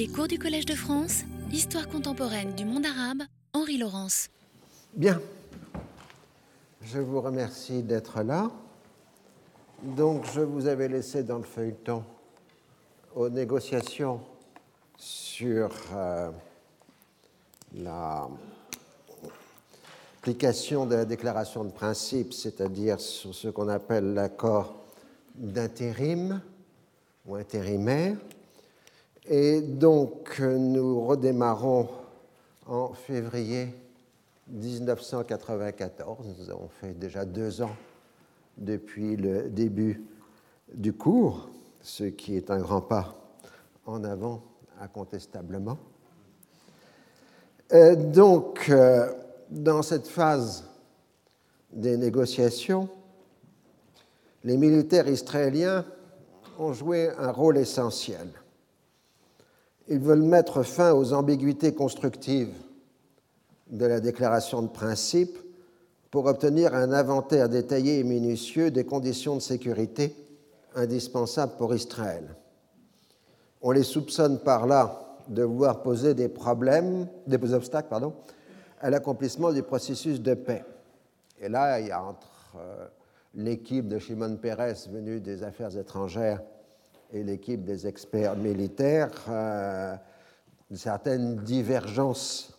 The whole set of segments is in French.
Les cours du Collège de France, Histoire contemporaine du monde arabe, Henri Laurence. Bien. Je vous remercie d'être là. Donc, je vous avais laissé dans le feuilleton aux négociations sur euh, l'application de la déclaration de principe, c'est-à-dire sur ce qu'on appelle l'accord d'intérim ou intérimaire. Et donc, nous redémarrons en février 1994. Nous avons fait déjà deux ans depuis le début du cours, ce qui est un grand pas en avant, incontestablement. Euh, donc, euh, dans cette phase des négociations, les militaires israéliens ont joué un rôle essentiel. Ils veulent mettre fin aux ambiguïtés constructives de la déclaration de principe pour obtenir un inventaire détaillé et minutieux des conditions de sécurité indispensables pour Israël. On les soupçonne par là de vouloir poser des problèmes, des obstacles pardon, à l'accomplissement du processus de paix. Et là, il y a entre euh, l'équipe de Shimon Peres venue des affaires étrangères et l'équipe des experts militaires euh, une certaine divergence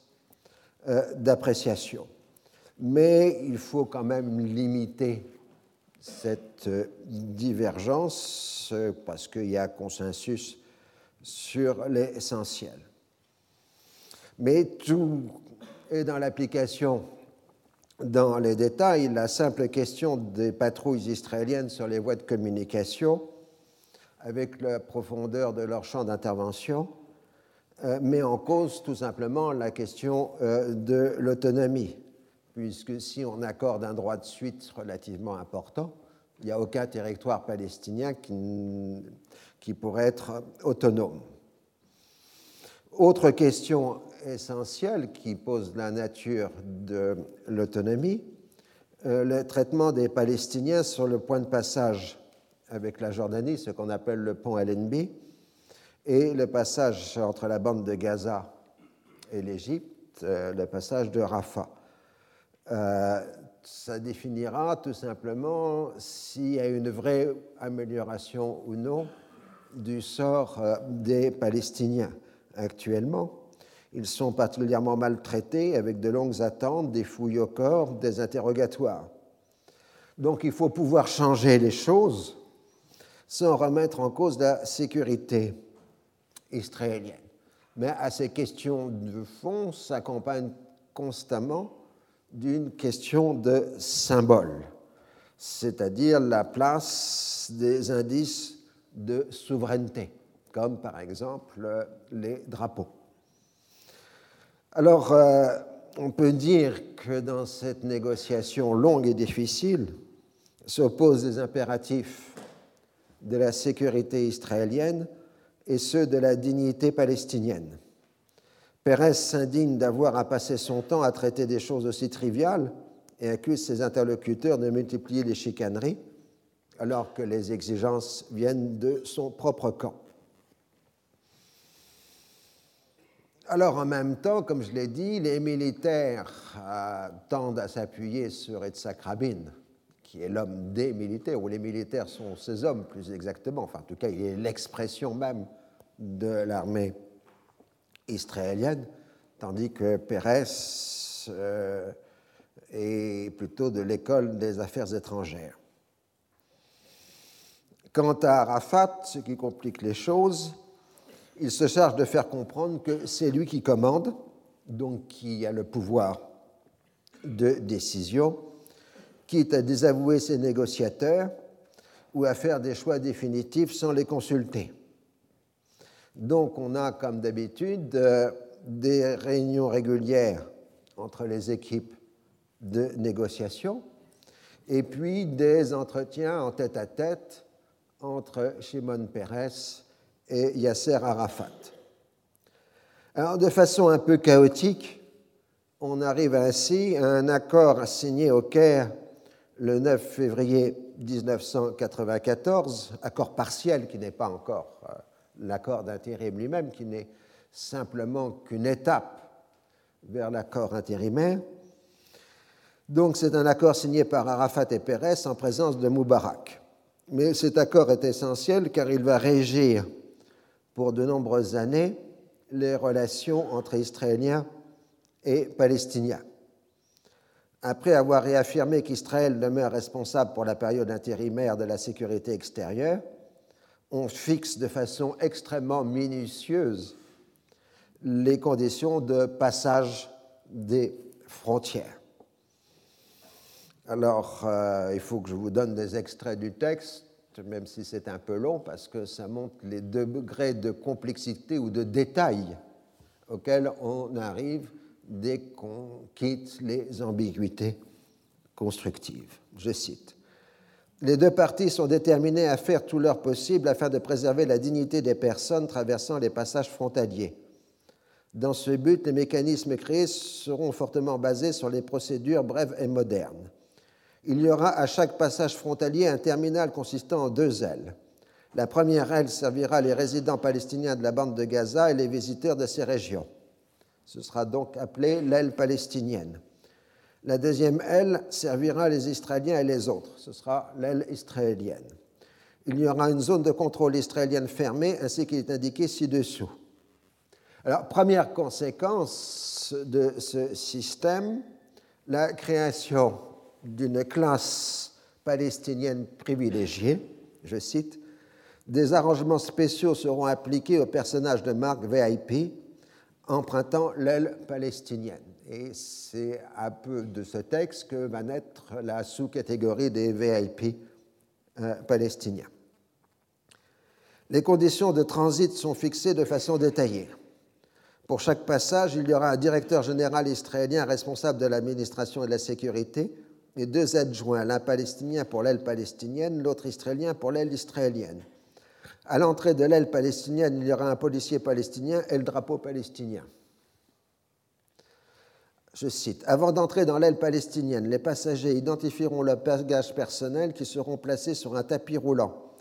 euh, d'appréciation. Mais il faut quand même limiter cette euh, divergence parce qu'il y a consensus sur l'essentiel. Mais tout est dans l'application dans les détails. La simple question des patrouilles israéliennes sur les voies de communication avec la profondeur de leur champ d'intervention, euh, met en cause tout simplement la question euh, de l'autonomie, puisque si on accorde un droit de suite relativement important, il n'y a aucun territoire palestinien qui, pourrait être autonome. Autre question essentielle qui pose la nature de l'autonomie, euh, le traitement des Palestiniens sur le point de passage avec la Jordanie, ce qu'on appelle le pont Allenby, et le passage entre la bande de Gaza et l'Égypte, euh, le passage de Rafah. Euh, ça définira tout simplement s'il y a une vraie amélioration ou non du sort euh, des Palestiniens actuellement. Ils sont particulièrement maltraités avec de longues attentes, des fouilles au corps, des interrogatoires. Donc il faut pouvoir changer les choses sans remettre en cause la sécurité israélienne. Mais à ces questions de fond s'accompagne constamment d'une question de symbole, c'est-à-dire la place des indices de souveraineté, comme par exemple les drapeaux. Alors, euh, on peut dire que dans cette négociation longue et difficile s'opposent des impératifs de la sécurité israélienne et ceux de la dignité palestinienne. Pérez s'indigne d'avoir à passer son temps à traiter des choses aussi triviales et accuse ses interlocuteurs de multiplier les chicaneries alors que les exigences viennent de son propre camp. Alors en même temps, comme je l'ai dit, les militaires euh, tendent à s'appuyer sur Yitzhak Rabin qui est l'homme des militaires, ou les militaires sont ces hommes plus exactement, enfin en tout cas il est l'expression même de l'armée israélienne, tandis que Pérez euh, est plutôt de l'école des affaires étrangères. Quant à Arafat, ce qui complique les choses, il se charge de faire comprendre que c'est lui qui commande, donc qui a le pouvoir de décision, quitte à désavouer ses négociateurs ou à faire des choix définitifs sans les consulter. Donc on a, comme d'habitude, euh, des réunions régulières entre les équipes de négociation et puis des entretiens en tête-à-tête entre Shimon Peres et Yasser Arafat. Alors, de façon un peu chaotique, on arrive ainsi à un accord signé au Caire le 9 février 1994, accord partiel qui n'est pas encore euh, l'accord d'intérim lui-même, qui n'est simplement qu'une étape vers l'accord intérimaire. Donc c'est un accord signé par Arafat et Pérez en présence de Moubarak. Mais cet accord est essentiel car il va régir pour de nombreuses années les relations entre Israéliens et Palestiniens. Après avoir réaffirmé qu'Israël demeure responsable pour la période intérimaire de la sécurité extérieure, on fixe de façon extrêmement minutieuse les conditions de passage des frontières. Alors, euh, il faut que je vous donne des extraits du texte, même si c'est un peu long, parce que ça montre les degrés de complexité ou de détail auxquels on arrive dès qu'on quitte les ambiguïtés constructives. Je cite. Les deux parties sont déterminées à faire tout leur possible afin de préserver la dignité des personnes traversant les passages frontaliers. Dans ce but, les mécanismes créés seront fortement basés sur les procédures brèves et modernes. Il y aura à chaque passage frontalier un terminal consistant en deux ailes. La première aile servira les résidents palestiniens de la bande de Gaza et les visiteurs de ces régions. Ce sera donc appelé l'aile palestinienne. La deuxième aile servira les Israéliens et les autres. Ce sera l'aile israélienne. Il y aura une zone de contrôle israélienne fermée ainsi qu'il est indiqué ci-dessous. Alors, première conséquence de ce système, la création d'une classe palestinienne privilégiée, je cite, des arrangements spéciaux seront appliqués aux personnages de marque VIP empruntant l'aile palestinienne. Et c'est un peu de ce texte que va naître la sous-catégorie des VIP euh, palestiniens. Les conditions de transit sont fixées de façon détaillée. Pour chaque passage, il y aura un directeur général israélien responsable de l'administration et de la sécurité et deux adjoints, l'un palestinien pour l'aile palestinienne, l'autre israélien pour l'aile israélienne. À l'entrée de l'aile palestinienne, il y aura un policier palestinien et le drapeau palestinien. Je cite, Avant d'entrer dans l'aile palestinienne, les passagers identifieront leurs bagages personnels qui seront placés sur un tapis roulant.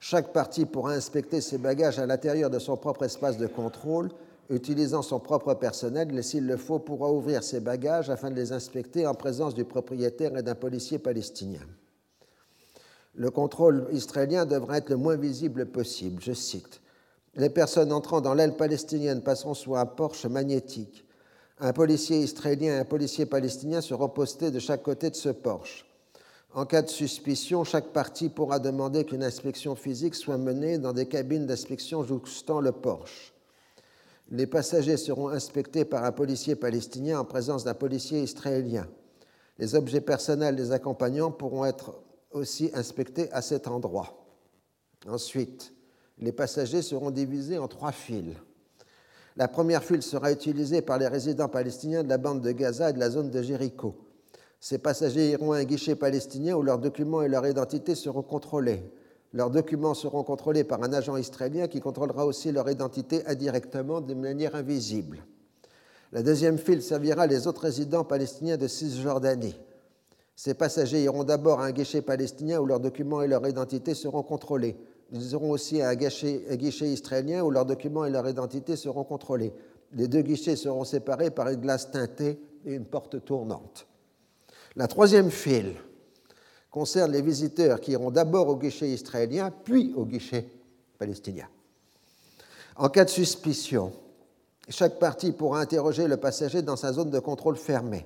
Chaque partie pourra inspecter ses bagages à l'intérieur de son propre espace de contrôle utilisant son propre personnel, et s'il le faut, pourra ouvrir ses bagages afin de les inspecter en présence du propriétaire et d'un policier palestinien. Le contrôle israélien devra être le moins visible possible. Je cite Les personnes entrant dans l'aile palestinienne passeront sous un porche magnétique. Un policier israélien et un policier palestinien seront postés de chaque côté de ce porche. En cas de suspicion, chaque partie pourra demander qu'une inspection physique soit menée dans des cabines d'inspection jouxtant le porche les passagers seront inspectés par un policier palestinien en présence d'un policier israélien. Les objets personnels des accompagnants pourront être aussi inspectés à cet endroit. Ensuite, les passagers seront divisés en trois files. La première file sera utilisée par les résidents palestiniens de la bande de Gaza et de la zone de Jéricho. Ces passagers iront à un guichet palestinien où leurs documents et leur identité seront contrôlés. Leurs documents seront contrôlés par un agent israélien qui contrôlera aussi leur identité indirectement de manière invisible. La deuxième file servira les autres résidents palestiniens de Cisjordanie. Ces passagers iront d'abord à un guichet palestinien où leurs documents et leur identité seront contrôlés. Ils iront aussi à un guichet, israélien où leurs documents et leur identité seront contrôlés. Les deux guichets seront séparés par une glace teintée et une porte tournante. La troisième file concerne les visiteurs qui iront d'abord au guichet israélien, puis au guichet palestinien. En cas de suspicion, chaque partie pourra interroger le passager dans sa zone de contrôle fermée.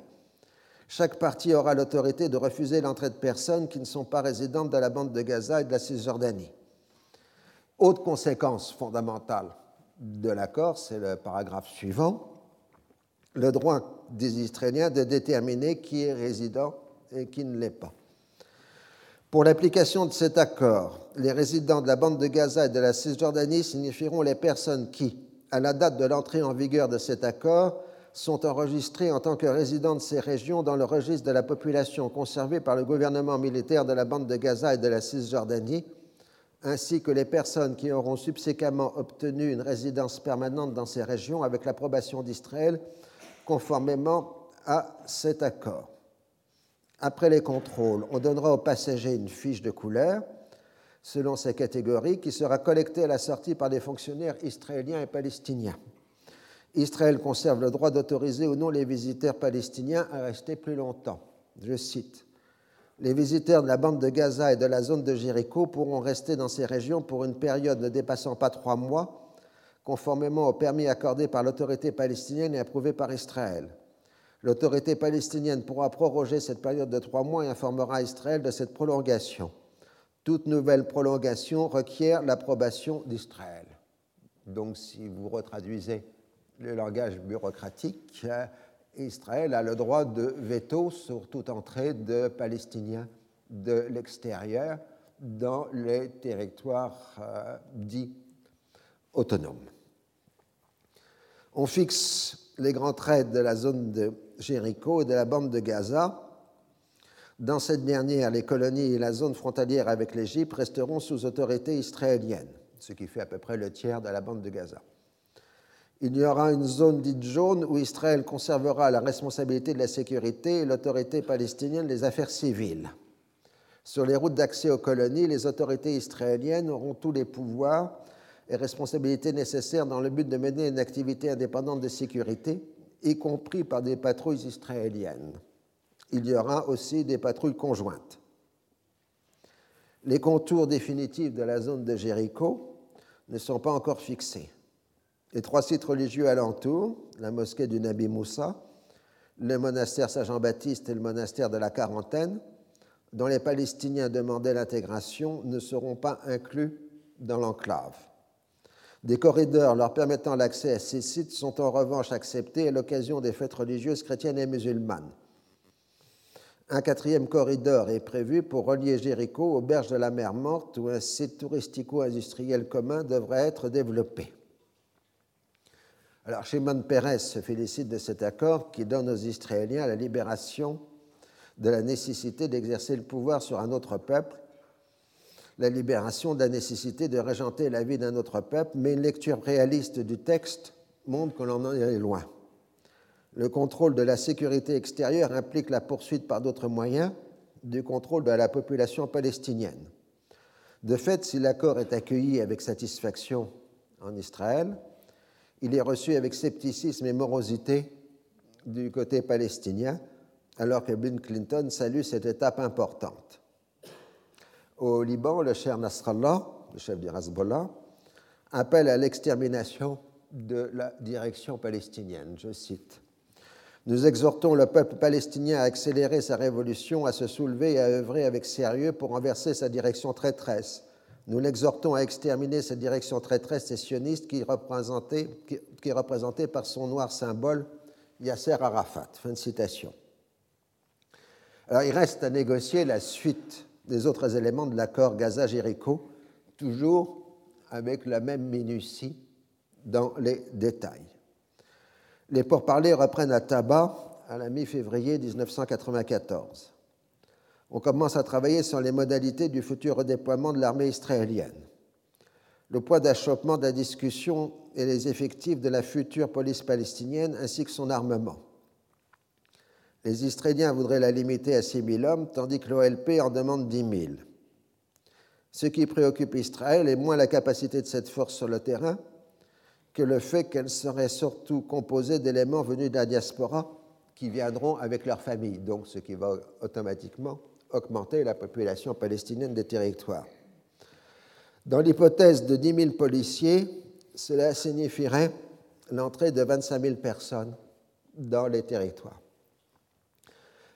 Chaque partie aura l'autorité de refuser l'entrée de personnes qui ne sont pas résidentes de la bande de Gaza et de la Cisjordanie. Autre conséquence fondamentale de l'accord, c'est le paragraphe suivant, le droit des Israéliens de déterminer qui est résident et qui ne l'est pas. Pour l'application de cet accord, les résidents de la bande de Gaza et de la Cisjordanie signifieront les personnes qui, à la date de l'entrée en vigueur de cet accord, sont enregistrées en tant que résidents de ces régions dans le registre de la population conservé par le gouvernement militaire de la bande de Gaza et de la Cisjordanie, ainsi que les personnes qui auront subséquemment obtenu une résidence permanente dans ces régions avec l'approbation d'Israël, conformément à cet accord. Après les contrôles, on donnera aux passagers une fiche de couleur selon ces catégories qui sera collectée à la sortie par des fonctionnaires israéliens et palestiniens. Israël conserve le droit d'autoriser ou non les visiteurs palestiniens à rester plus longtemps. Je cite Les visiteurs de la bande de Gaza et de la zone de Jéricho pourront rester dans ces régions pour une période ne dépassant pas trois mois, conformément au permis accordé par l'autorité palestinienne et approuvé par Israël. L'autorité palestinienne pourra proroger cette période de trois mois et informera Israël de cette prolongation. Toute nouvelle prolongation requiert l'approbation d'Israël. Donc, si vous retraduisez le langage bureaucratique, Israël a le droit de veto sur toute entrée de Palestiniens de l'extérieur dans les territoires euh, dits autonomes. On fixe les grands traits de la zone de Jéricho et de la bande de Gaza. Dans cette dernière, les colonies et la zone frontalière avec l'Égypte resteront sous autorité israélienne, ce qui fait à peu près le tiers de la bande de Gaza. Il y aura une zone dite jaune où Israël conservera la responsabilité de la sécurité et l'autorité palestinienne des affaires civiles. Sur les routes d'accès aux colonies, les autorités israéliennes auront tous les pouvoirs et responsabilités nécessaires dans le but de mener une activité indépendante de sécurité, y compris par des patrouilles israéliennes. Il y aura aussi des patrouilles conjointes. Les contours définitifs de la zone de Jéricho ne sont pas encore fixés. Les trois sites religieux alentours, la mosquée du Nabi Moussa, le monastère Saint-Jean-Baptiste et le monastère de la Quarantaine, dont les Palestiniens demandaient l'intégration, ne seront pas inclus dans l'enclave. Des corridors leur permettant l'accès à ces sites sont en revanche acceptés à l'occasion des fêtes religieuses chrétiennes et musulmanes. Un quatrième corridor est prévu pour relier Jéricho aux berges de la mer Morte où un site touristico-industriel commun devrait être développé. Alors Shimon Peres se félicite de cet accord qui donne aux Israéliens la libération de la nécessité d'exercer le pouvoir sur un autre peuple, la libération de la nécessité de régenter la vie d'un autre peuple, mais une lecture réaliste du texte montre que l'on en est loin. Le contrôle de la sécurité extérieure implique la poursuite par d'autres moyens du contrôle de la population palestinienne. De fait, si l'accord est accueilli avec satisfaction en Israël, il est reçu avec scepticisme et morosité du côté palestinien, alors que Bill Clinton salue cette étape importante. Au Liban, le cher Nasrallah, le chef du Hezbollah, appelle à l'extermination de la direction palestinienne. Je cite Nous exhortons le peuple palestinien à accélérer sa révolution, à se soulever et à œuvrer avec sérieux pour renverser sa direction traîtresse nous l'exhortons à exterminer cette direction traîtresse et sioniste qui, qui, est représentée par son noir symbole Yasser Arafat. Fin de citation. Alors il reste à négocier la suite des autres éléments de l'accord Gaza-Jéricho, toujours avec la même minutie dans les détails. Les pourparlers reprennent à tabac à la mi-février 1994 on commence à travailler sur les modalités du futur redéploiement de l'armée israélienne. Le poids d'achoppement de la discussion et les effectifs de la future police palestinienne ainsi que son armement. Les Israéliens voudraient la limiter à 6 000 hommes, tandis que l'OLP en demande 10 000. Ce qui préoccupe Israël est moins la capacité de cette force sur le terrain que le fait qu'elle serait surtout composée d'éléments venus de la diaspora qui viendront avec leur famille, donc ce qui va automatiquement augmenter la population palestinienne des territoires. Dans l'hypothèse de 10 000 policiers, cela signifierait l'entrée de 25 000 personnes dans les territoires.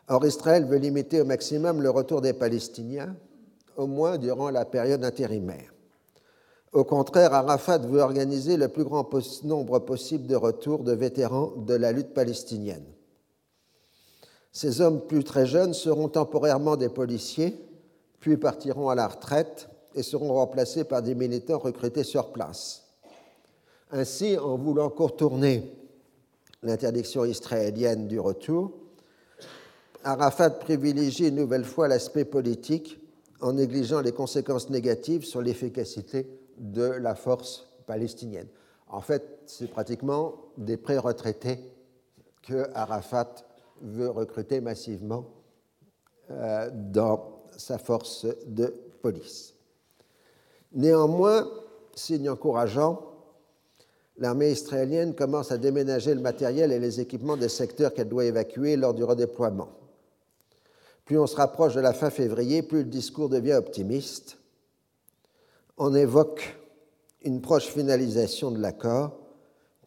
Or, Israël veut limiter au maximum le retour des Palestiniens, au moins durant la période intérimaire. Au contraire, Arafat veut organiser le plus grand nombre possible de retours de vétérans de la lutte palestinienne. Ces hommes plus très jeunes seront temporairement des policiers, puis partiront à la retraite et seront remplacés par des militants recrutés sur place. Ainsi, en voulant contourner l'interdiction israélienne du retour, Arafat privilégie une nouvelle fois l'aspect politique en négligeant les conséquences négatives sur l'efficacité de la force palestinienne. En fait, c'est pratiquement des pré-retraités que Arafat veut recruter massivement euh, dans sa force de police. Néanmoins, signe encourageant, l'armée israélienne commence à déménager le matériel et les équipements des secteurs qu'elle doit évacuer lors du redéploiement. Plus on se rapproche de la fin février, plus le discours devient optimiste. On évoque une proche finalisation de l'accord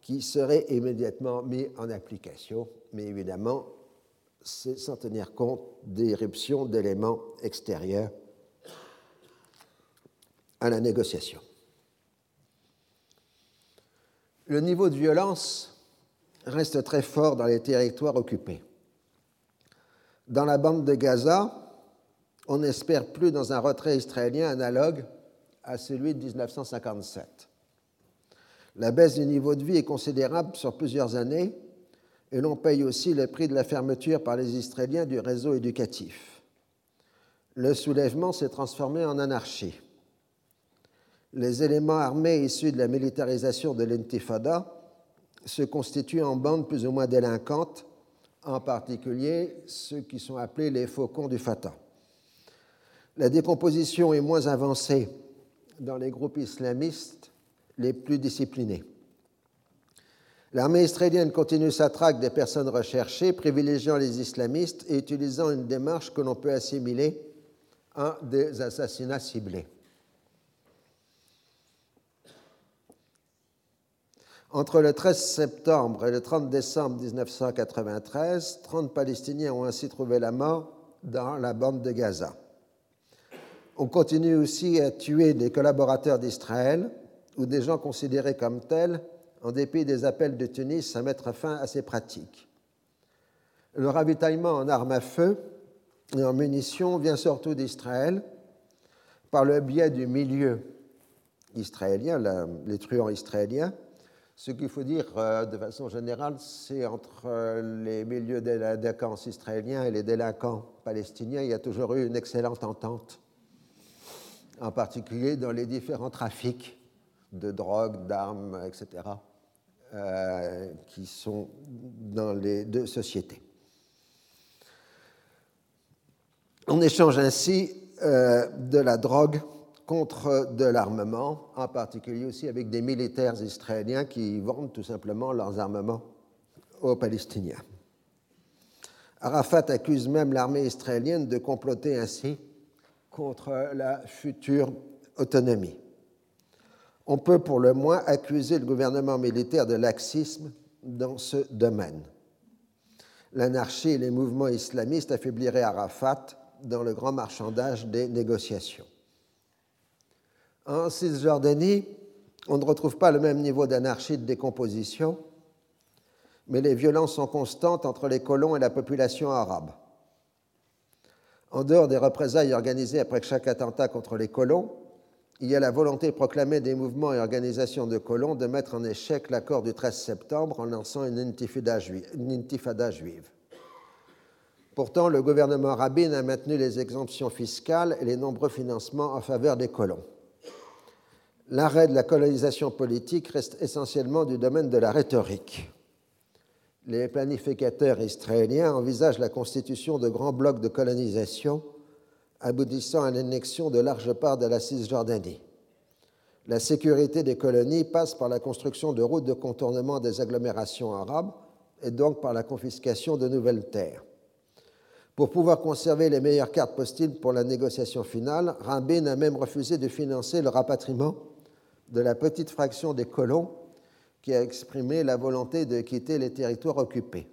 qui serait immédiatement mis en application, mais évidemment, c'est sans tenir compte d'éruptions d'éléments extérieurs à la négociation. Le niveau de violence reste très fort dans les territoires occupés. Dans la bande de Gaza, on n'espère plus dans un retrait israélien analogue à celui de 1957. La baisse du niveau de vie est considérable sur plusieurs années et l'on paye aussi le prix de la fermeture par les Israéliens du réseau éducatif. Le soulèvement s'est transformé en anarchie. Les éléments armés issus de la militarisation de l'intifada se constituent en bandes plus ou moins délinquantes en particulier ceux qui sont appelés les faucons du Fatah. La décomposition est moins avancée dans les groupes islamistes les plus disciplinés. L'armée israélienne continue sa traque des personnes recherchées, privilégiant les islamistes et utilisant une démarche que l'on peut assimiler à des assassinats ciblés. Entre le 13 septembre et le 30 décembre 1993, 30 Palestiniens ont ainsi trouvé la mort dans la bande de Gaza. On continue aussi à tuer des collaborateurs d'Israël ou des gens considérés comme tels en dépit des appels de Tunis à mettre fin à ces pratiques. Le ravitaillement en armes à feu et en munitions vient surtout d'Israël par le biais du milieu israélien, les truands israéliens, ce qu'il faut dire euh, de façon générale, c'est entre euh, les milieux délinquants israéliens et les délinquants palestiniens, il y a toujours eu une excellente entente, en particulier dans les différents trafics de drogue, d'armes, etc., euh, qui sont dans les deux sociétés. On échange ainsi de la drogue contre de l'armement, en particulier aussi avec des militaires israéliens qui vendent tout simplement leurs armements aux Palestiniens. Arafat accuse même l'armée israélienne de comploter ainsi contre la future autonomie. On peut pour le moins accuser le gouvernement militaire de laxisme dans ce domaine. L'anarchie et les mouvements islamistes affaibliraient Arafat dans le grand marchandage des négociations. En Cisjordanie, on ne retrouve pas le même niveau d'anarchie de décomposition, mais les violences sont constantes entre les colons et la population arabe. En dehors des représailles organisées après chaque attentat contre les colons, il y a la volonté proclamée des mouvements et organisations de colons de mettre en échec l'accord du 13 septembre en lançant une intifada, juive. Pourtant, le gouvernement Rabin a maintenu les exemptions fiscales et les nombreux financements en faveur des colons l'arrêt de la colonisation politique reste essentiellement du domaine de la rhétorique. Les planificateurs israéliens envisagent la constitution de grands blocs de colonisation aboutissant à l'annexion de larges parts de la Cisjordanie. La sécurité des colonies passe par la construction de routes de contournement des agglomérations arabes et donc par la confiscation de nouvelles terres. Pour pouvoir conserver les meilleures cartes possibles pour la négociation finale, Rabin a même refusé de financer le rapatriement de la petite fraction des colons qui a exprimé la volonté de quitter les territoires occupés.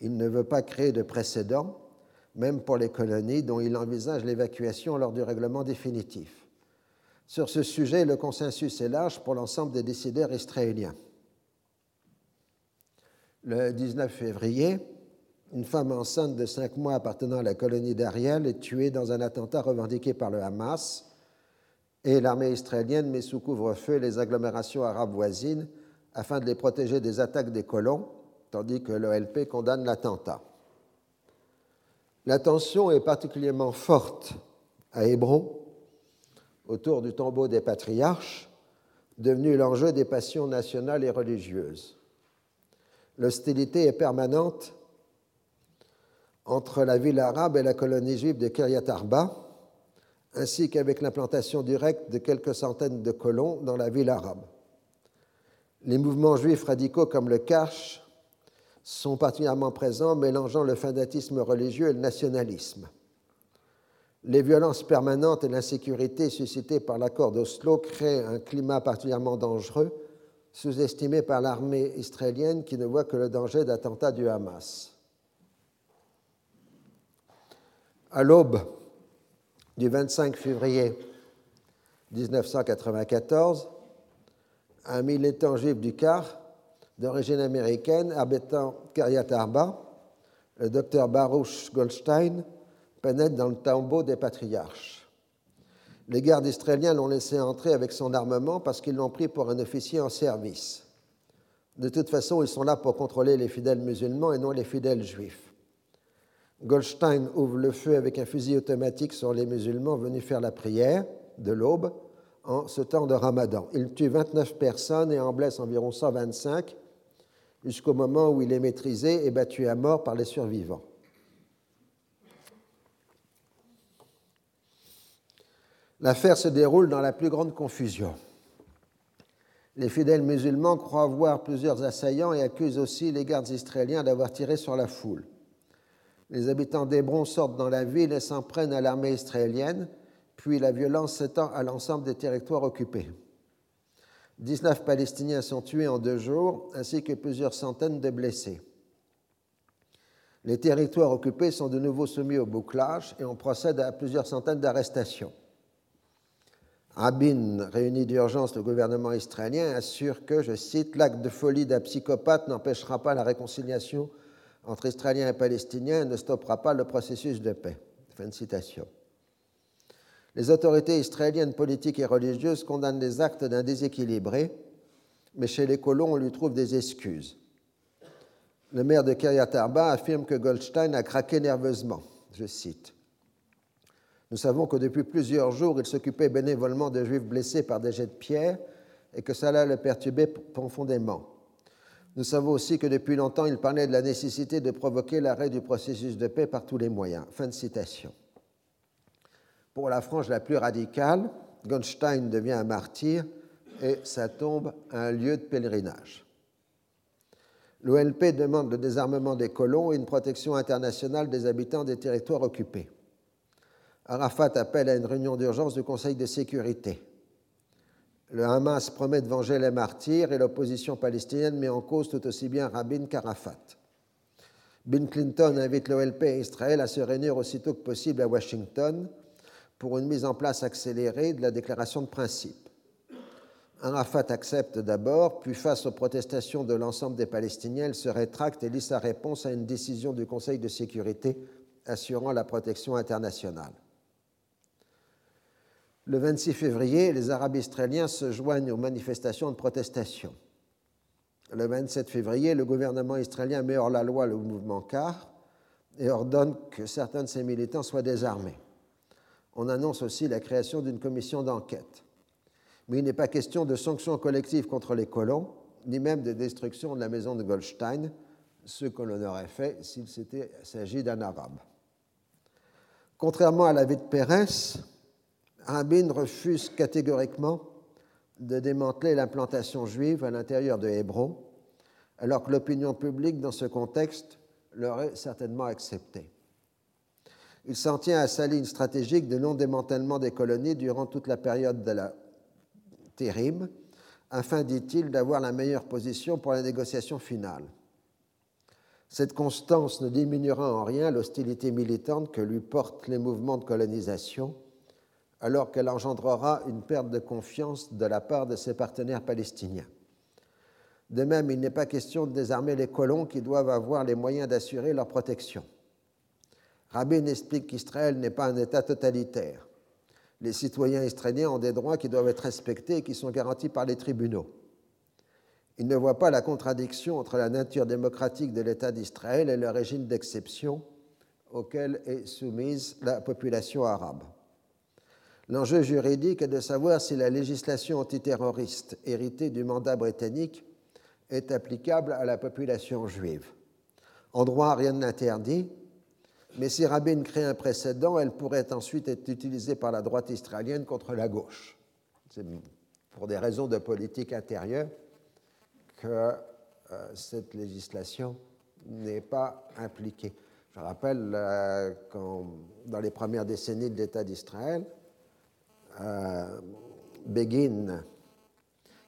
Il ne veut pas créer de précédent, même pour les colonies dont il envisage l'évacuation lors du règlement définitif. Sur ce sujet, le consensus est large pour l'ensemble des décideurs israéliens. Le 19 février, une femme enceinte de cinq mois appartenant à la colonie d'Ariel est tuée dans un attentat revendiqué par le Hamas et l'armée israélienne met sous couvre-feu les agglomérations arabes voisines afin de les protéger des attaques des colons, tandis que l'OLP condamne l'attentat. La tension est particulièrement forte à Hébron, autour du tombeau des patriarches, devenu l'enjeu des passions nationales et religieuses. L'hostilité est permanente entre la ville arabe et la colonie juive de Kiryat Arba, ainsi qu'avec l'implantation directe de quelques centaines de colons dans la ville arabe. Les mouvements juifs radicaux comme le Karch sont particulièrement présents, mélangeant le fanatisme religieux et le nationalisme. Les violences permanentes et l'insécurité suscitées par l'accord d'Oslo créent un climat particulièrement dangereux, sous-estimé par l'armée israélienne qui ne voit que le danger d'attentats du Hamas. À l'aube du 25 février 1994, un militant juif du Car, d'origine américaine, habitant Kiryat Arba, le docteur Baruch Goldstein, pénètre dans le tombeau des patriarches. Les gardes israéliens l'ont laissé entrer avec son armement parce qu'ils l'ont pris pour un officier en service. De toute façon, ils sont là pour contrôler les fidèles musulmans et non les fidèles juifs. Goldstein ouvre le feu avec un fusil automatique sur les musulmans venus faire la prière de l'aube en ce temps de Ramadan. Il tue 29 personnes et en blesse environ 125 jusqu'au moment où il est maîtrisé et battu à mort par les survivants. L'affaire se déroule dans la plus grande confusion. Les fidèles musulmans croient voir plusieurs assaillants et accusent aussi les gardes israéliens d'avoir tiré sur la foule. Les habitants d'Hébron sortent dans la ville et s'en prennent à l'armée israélienne puis la violence s'étend à l'ensemble des territoires occupés. 19 Palestiniens sont tués en deux jours, ainsi que plusieurs centaines de blessés. Les territoires occupés sont de nouveau soumis au bouclage et on procède à plusieurs centaines d'arrestations. Rabin réunit d'urgence le gouvernement israélien assure que, je cite, l'acte de folie d'un psychopathe n'empêchera pas la réconciliation entre Israéliens et Palestiniens et ne stoppera pas le processus de paix. Fin de citation. Les autorités israéliennes politiques et religieuses condamnent les actes d'un déséquilibré, mais chez les colons, on lui trouve des excuses. Le maire de Kiryat Arba affirme que Goldstein a craqué nerveusement. Je cite. Nous savons que depuis plusieurs jours, il s'occupait bénévolement de juifs blessés par des jets de pierre et que cela le perturbait profondément. Nous savons aussi que depuis longtemps, il parlait de la nécessité de provoquer l'arrêt du processus de paix par tous les moyens. Fin de citation. Pour la frange la plus radicale, Goldstein devient un martyr et sa tombe un lieu de pèlerinage. L'OLP demande le désarmement des colons et une protection internationale des habitants des territoires occupés. Arafat appelle à une réunion d'urgence du Conseil de sécurité. Le Hamas promet de venger les martyrs et l'opposition palestinienne met en cause tout aussi bien Rabin qu'Arafat. Bill Clinton invite l'OLP et Israël à se réunir aussitôt que possible à Washington pour une mise en place accélérée de la déclaration de principe. Arafat accepte d'abord, puis face aux protestations de l'ensemble des Palestiniens, il se rétracte et lit sa réponse à une décision du Conseil de sécurité assurant la protection internationale. Le 26 février, les Arabes israéliens se joignent aux manifestations de protestation. Le 27 février, le gouvernement israélien met hors la loi le mouvement CAR et ordonne que certains de ses militants soient désarmés on annonce aussi la création d'une commission d'enquête. Mais il n'est pas question de sanctions collectives contre les colons, ni même de destruction de la maison de Goldstein, ce que l'on aurait fait s'il s'agit d'un arabe. Contrairement à l'avis de Pérez, Rabin refuse catégoriquement de démanteler l'implantation juive à l'intérieur de Hébron, alors que l'opinion publique dans ce contexte l'aurait certainement accepté il s'en tient à sa ligne stratégique de non-démantèlement des colonies durant toute la période de la terrible, afin, dit-il, d'avoir la meilleure position pour la négociation finale. Cette constance ne diminuera en rien l'hostilité militante que lui portent les mouvements de colonisation, alors qu'elle engendrera une perte de confiance de la part de ses partenaires palestiniens. De même, il n'est pas question de désarmer les colons qui doivent avoir les moyens d'assurer leur protection. Rabin explique qu'Israël n'est pas un État totalitaire. Les citoyens israéliens ont des droits qui doivent être respectés et qui sont garantis par les tribunaux. Il ne voit pas la contradiction entre la nature démocratique de l'État d'Israël et le régime d'exception auquel est soumise la population arabe. L'enjeu juridique est de savoir si la législation antiterroriste héritée du mandat britannique est applicable à la population juive. En droit, rien ne l'interdit, mais si Rabin crée un précédent, elle pourrait ensuite être utilisée par la droite israélienne contre la gauche. C'est pour des raisons de politique intérieure que euh, cette législation n'est pas impliquée. Je rappelle euh, dans les premières décennies de l'État d'Israël, euh, Begin,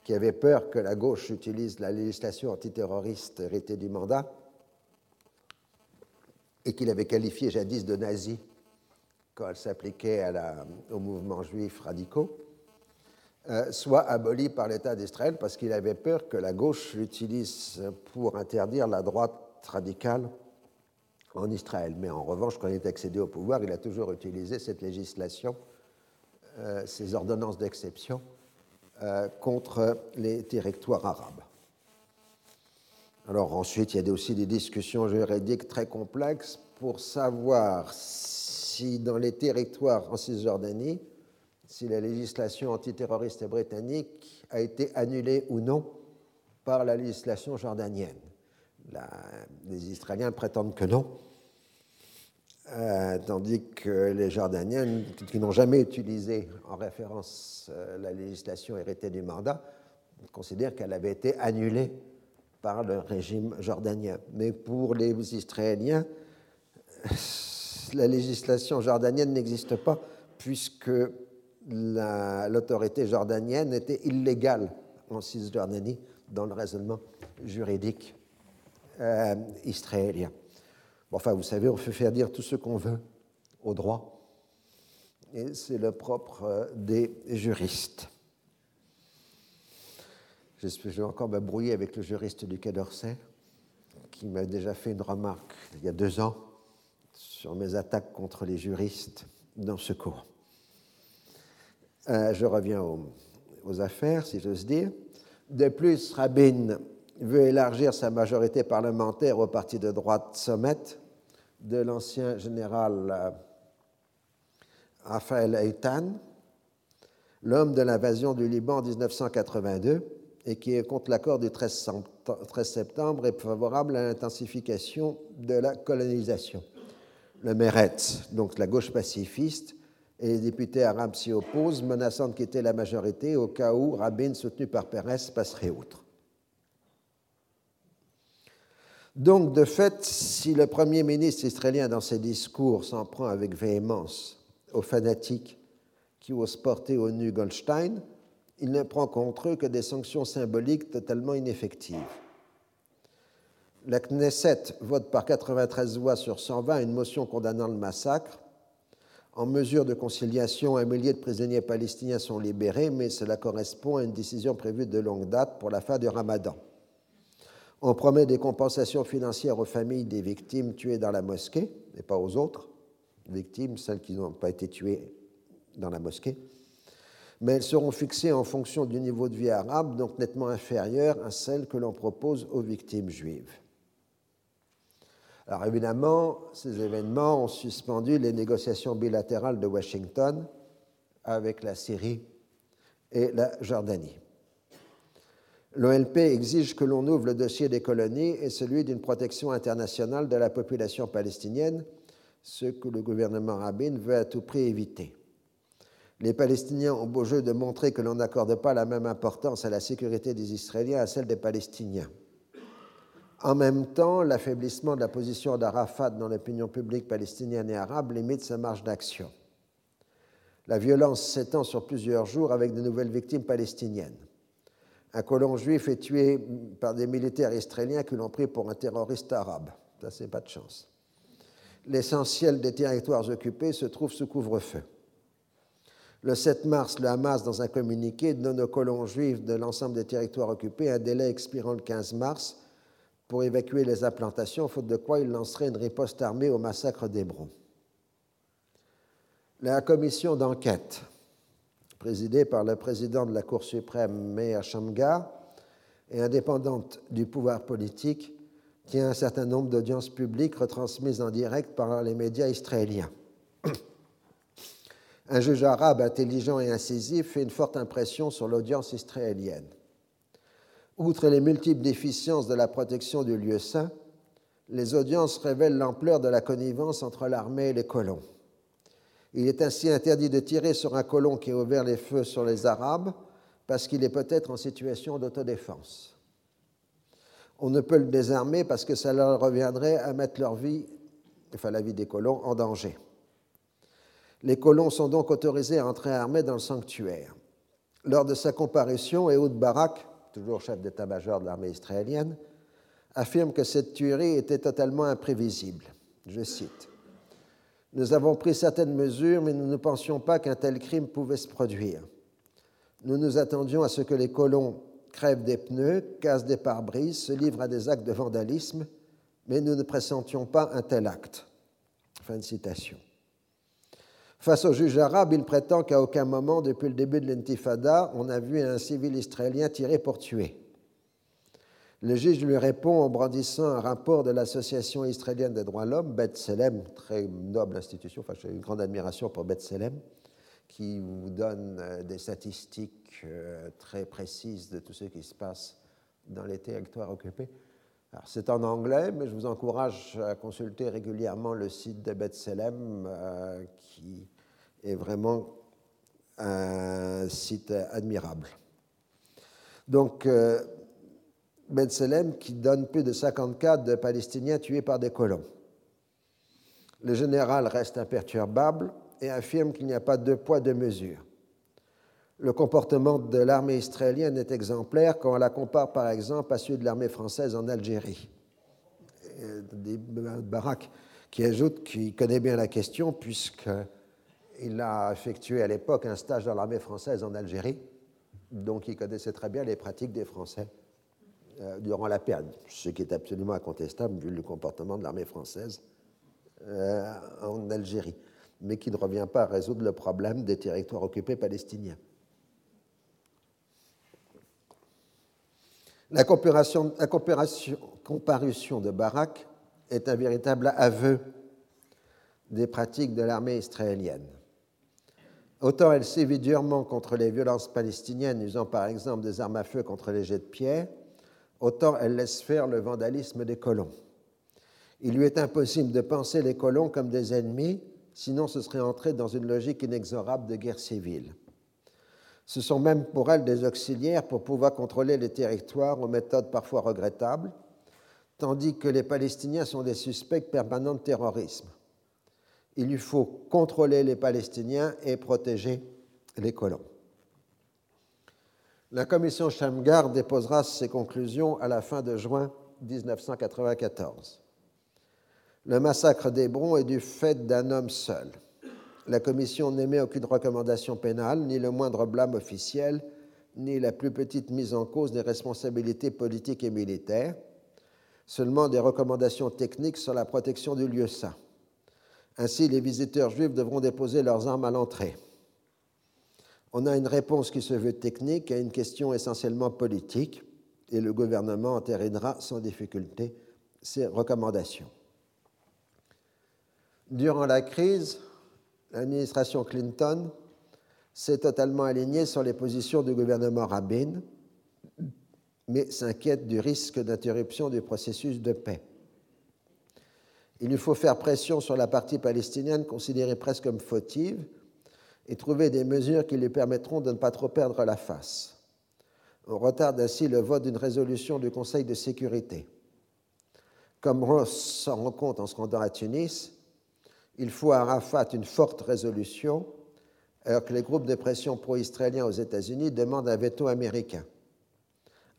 qui avait peur que la gauche utilise la législation antiterroriste héritée du mandat, et qu'il avait qualifié jadis de nazi quand elle s'appliquait au mouvement juif radicaux, euh, soit aboli par l'État d'Israël parce qu'il avait peur que la gauche l'utilise pour interdire la droite radicale en Israël. Mais en revanche, quand il est accédé au pouvoir, il a toujours utilisé cette législation, euh, ces ordonnances d'exception euh, contre les territoires arabes. Alors ensuite, il y a aussi des discussions juridiques très complexes pour savoir si dans les territoires en Cisjordanie, si la législation antiterroriste britannique a été annulée ou non par la législation jordanienne. les Israéliens prétendent que non, euh, tandis que les Jordaniens, qui n'ont jamais utilisé en référence euh, la législation héritée du mandat, considèrent qu'elle avait été annulée par le régime jordanien. Mais pour les Israéliens, la législation jordanienne n'existe pas puisque l'autorité jordanienne était illégale en Cisjordanie dans le raisonnement juridique euh, israélien. enfin, vous savez, on peut faire dire tout ce qu'on veut au droit, et c'est le propre euh, des juristes. Je vais encore me brouiller avec le juriste du Quai d'Orsay, qui m'a déjà fait une remarque il y a deux ans sur mes attaques contre les juristes dans ce cours. Euh, je reviens aux, affaires, si j'ose dire. De plus, Rabin veut élargir sa majorité parlementaire au parti de droite Sommet de l'ancien général euh, Raphaël l'homme de l'invasion du Liban en 1982 et qui est contre l'accord du 13 septembre et favorable à l'intensification de la colonisation. Le Meretz, donc la gauche pacifiste, et les députés arabes s'y opposent, menaçant de quitter la majorité au cas où Rabin, soutenu par Pérez, passerait outre. Donc, de fait, si le Premier ministre israélien, dans ses discours, s'en prend avec véhémence aux fanatiques qui osent porter au nu Goldstein, il ne prend contre eux que des sanctions symboliques totalement ineffectives. La Knesset vote par 93 voix sur 120 une motion condamnant le massacre. En mesure de conciliation, un millier de prisonniers palestiniens sont libérés, mais cela correspond à une décision prévue de longue date pour la fin du ramadan. On promet des compensations financières aux familles des victimes tuées dans la mosquée, et pas aux autres victimes, celles qui n'ont pas été tuées dans la mosquée mais elles seront fixées en fonction du niveau de vie arabe, donc nettement inférieur à celles que l'on propose aux victimes juives. Alors évidemment, ces événements ont suspendu les négociations bilatérales de Washington avec la Syrie et la Jordanie. L'OLP exige que l'on ouvre le dossier des colonies et celui d'une protection internationale de la population palestinienne, ce que le gouvernement Rabin veut à tout prix éviter. Les Palestiniens ont beau jeu de montrer que l'on n'accorde pas la même importance à la sécurité des Israéliens à celle des Palestiniens. En même temps, l'affaiblissement de la position d'Arafat dans l'opinion publique palestinienne et arabe limite sa marge d'action. La violence s'étend sur plusieurs jours avec de nouvelles victimes palestiniennes. Un colon juif est tué par des militaires israéliens qui l'ont pris pour un terroriste arabe. Ça, c'est pas de chance. L'essentiel des territoires occupés se trouve sous couvre-feu. Le 7 mars, le Hamas, dans un communiqué, donne aux colons juifs de l'ensemble des territoires occupés un délai expirant le 15 mars pour évacuer les implantations, faute de quoi il lancerait une riposte armée au massacre d'Hébron. La commission d'enquête, présidée par le président de la Cour suprême, Meir Shamgar, et indépendante du pouvoir politique, tient un certain nombre d'audiences publiques retransmises en direct par les médias israéliens. Un juge arabe intelligent et incisif fait une forte impression sur l'audience israélienne. Outre les multiples déficiences de la protection du lieu saint, les audiences révèlent l'ampleur de la connivence entre l'armée et les colons. Il est ainsi interdit de tirer sur un colon qui a ouvert les feux sur les Arabes parce qu'il est peut-être en situation d'autodéfense. On ne peut le désarmer parce que ça leur reviendrait à mettre leur vie, enfin la vie des colons, en danger. Les colons sont donc autorisés à entrer armés dans le sanctuaire. Lors de sa comparution, Ehud Barak, toujours chef d'état-major de l'armée israélienne, affirme que cette tuerie était totalement imprévisible. Je cite Nous avons pris certaines mesures, mais nous ne pensions pas qu'un tel crime pouvait se produire. Nous nous attendions à ce que les colons crèvent des pneus, cassent des pare-brises, se livrent à des actes de vandalisme, mais nous ne pressentions pas un tel acte. Fin de citation. Face au juge arabe, il prétend qu'à aucun moment depuis le début de l'intifada, on a vu un civil israélien tiré pour tuer. Le juge lui répond en brandissant un rapport de l'Association israélienne des droits de l'homme, Bet Selem, très noble institution, enfin j'ai une grande admiration pour Bet Selem, qui vous donne euh, des statistiques euh, très précises de tout ce qui se passe dans les territoires occupés. C'est en anglais, mais je vous encourage à consulter régulièrement le site de Bet Selem, euh, qui est vraiment un site admirable. Donc, Selem qui donne plus de 50 cas de Palestiniens tués par des colons. Le général reste imperturbable et affirme qu'il n'y a pas de poids, de mesure. Le comportement de l'armée israélienne est exemplaire quand on la compare par exemple à celui de l'armée française en Algérie. Barak qui ajoute qu'il connaît bien la question puisqu'il a effectué à l'époque un stage dans l'armée française en Algérie, donc il connaissait très bien les pratiques des Français euh, durant la période, ce qui est absolument incontestable vu le comportement de l'armée française euh, en Algérie, mais qui ne revient pas à résoudre le problème des territoires occupés palestiniens. La comparution de Barak est un véritable aveu des pratiques de l'armée israélienne. Autant elle sévit durement contre les violences palestiniennes, usant par exemple des armes à feu contre les jets de pierre, autant elle laisse faire le vandalisme des colons. Il lui est impossible de penser les colons comme des ennemis, sinon ce serait entrer dans une logique inexorable de guerre civile. Ce sont même pour elle des auxiliaires pour pouvoir contrôler les territoires aux méthodes parfois regrettables, tandis que les Palestiniens sont des suspects permanents de terrorisme. Il lui faut contrôler les Palestiniens et protéger les colons. La commission Shamgar déposera ses conclusions à la fin de juin 1994. Le massacre d'Hébron est du fait d'un homme seul. La commission n'émet aucune recommandation pénale, ni le moindre blâme officiel, ni la plus petite mise en cause des responsabilités politiques et militaires, seulement des recommandations techniques sur la protection du lieu saint. Ainsi, les visiteurs juifs devront déposer leurs armes à l'entrée on a une réponse qui se veut technique à une question essentiellement politique et le gouvernement entérinera sans difficulté ses recommandations. Durant la crise, l'administration Clinton s'est totalement alignée sur les positions du gouvernement Rabin, mais s'inquiète du risque d'interruption du processus de paix. Il lui faut faire pression sur la partie palestinienne considérée presque comme fautive et trouver des mesures qui lui permettront de ne pas trop perdre la face. On retarde ainsi le vote d'une résolution du Conseil de sécurité. Comme Ross s'en rend compte en se rendant à Tunis, il faut à Arafat une forte résolution, alors que les groupes de pression pro-israéliens aux États-Unis demandent un veto américain.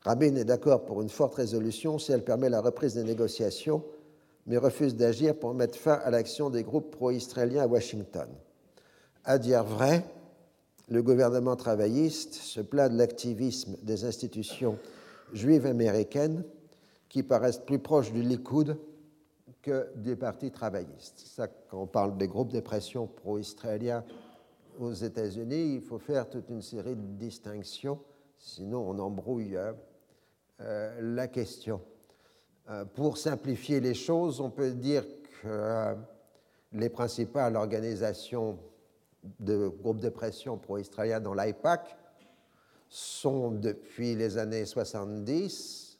Rabin est d'accord pour une forte résolution si elle permet la reprise des négociations, mais refuse d'agir pour mettre fin à l'action des groupes pro-israéliens à Washington. À dire vrai, le gouvernement travailliste se plaint de l'activisme des institutions juives américaines qui paraissent plus proches du Likoud que du Parti travailliste. Ça, quand on parle des groupes de pression pro-israéliens aux États-Unis, il faut faire toute une série de distinctions, sinon on embrouille euh, la question. Euh, pour simplifier les choses, on peut dire que euh, les principales organisations de groupes de pression pro-israéliens dans l'AIPAC sont depuis les années 70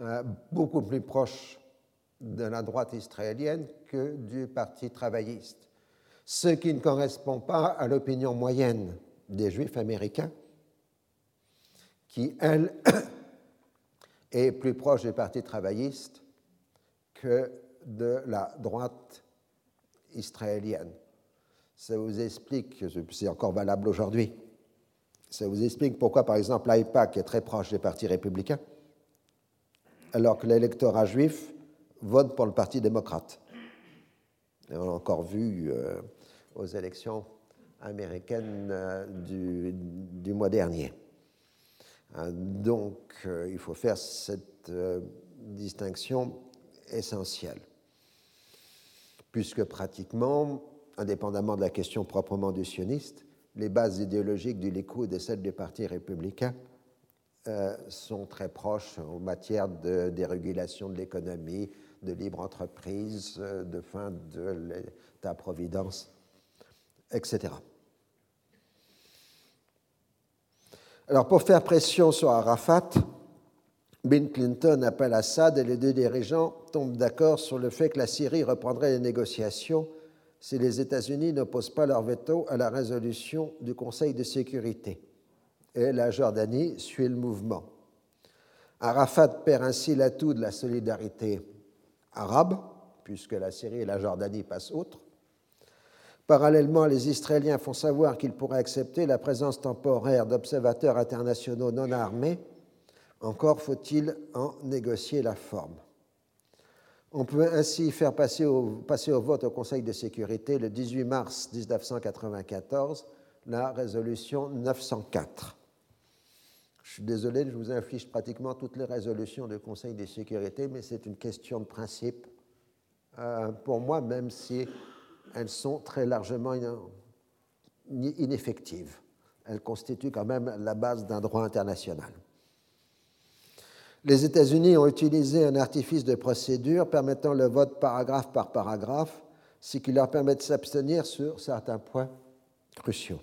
euh, beaucoup plus proches de la droite israélienne que du Parti travailliste, ce qui ne correspond pas à l'opinion moyenne des juifs américains, qui, elle, est plus proche du Parti travailliste que de la droite israélienne. Ça vous explique, c'est encore valable aujourd'hui, ça vous explique pourquoi, par exemple, l'AIPAC est très proche des partis républicains, alors que l'électorat juif vote pour le Parti démocrate. on l'a encore vu euh, aux élections américaines euh, du, mois dernier. Hein, donc, euh, il faut faire cette distinction essentielle, puisque pratiquement, indépendamment de la question proprement du sioniste, les bases idéologiques du Likoud et celles du Parti républicain euh, sont très proches en matière de dérégulation de l'économie, de libre entreprise, euh, de fin de l'État-providence, etc. Alors, pour faire pression sur Arafat, Bill Clinton appelle Assad et les deux dirigeants tombent d'accord sur le fait que la Syrie reprendrait les négociations si les États-Unis n'opposent pas leur veto à la résolution du Conseil de sécurité et la Jordanie suit le mouvement. Arafat perd ainsi l'atout de la solidarité arabe, puisque la Syrie et la Jordanie passent outre. Parallèlement, les Israéliens font savoir qu'ils pourraient accepter la présence temporaire d'observateurs internationaux non armés. Encore faut-il en négocier la forme. On peut ainsi faire passer au, vote au Conseil de sécurité le 18 mars 1994 la résolution 904. Je suis désolé, je vous inflige pratiquement toutes les résolutions du Conseil de sécurité, mais c'est une question de principe euh, pour moi, même si elles sont très largement ineffectives. Elles constituent quand même la base d'un droit international. Les États-Unis ont utilisé un artifice de procédure permettant le vote paragraphe par paragraphe, ce qui leur permet de s'abstenir sur certains points cruciaux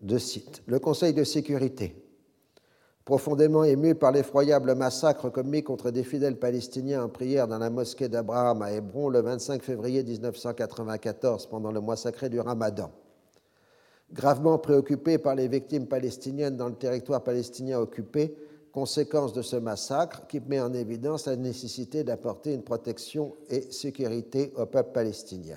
de cite Le Conseil de sécurité, profondément ému par l'effroyable massacre commis contre des fidèles palestiniens en prière dans la mosquée d'Abraham à Hébron le 25 février 1994 pendant le mois sacré du Ramadan. Gravement préoccupé par les victimes palestiniennes dans le territoire palestinien occupé, conséquence de ce massacre qui met en évidence la nécessité d'apporter une protection et sécurité au peuple palestinien.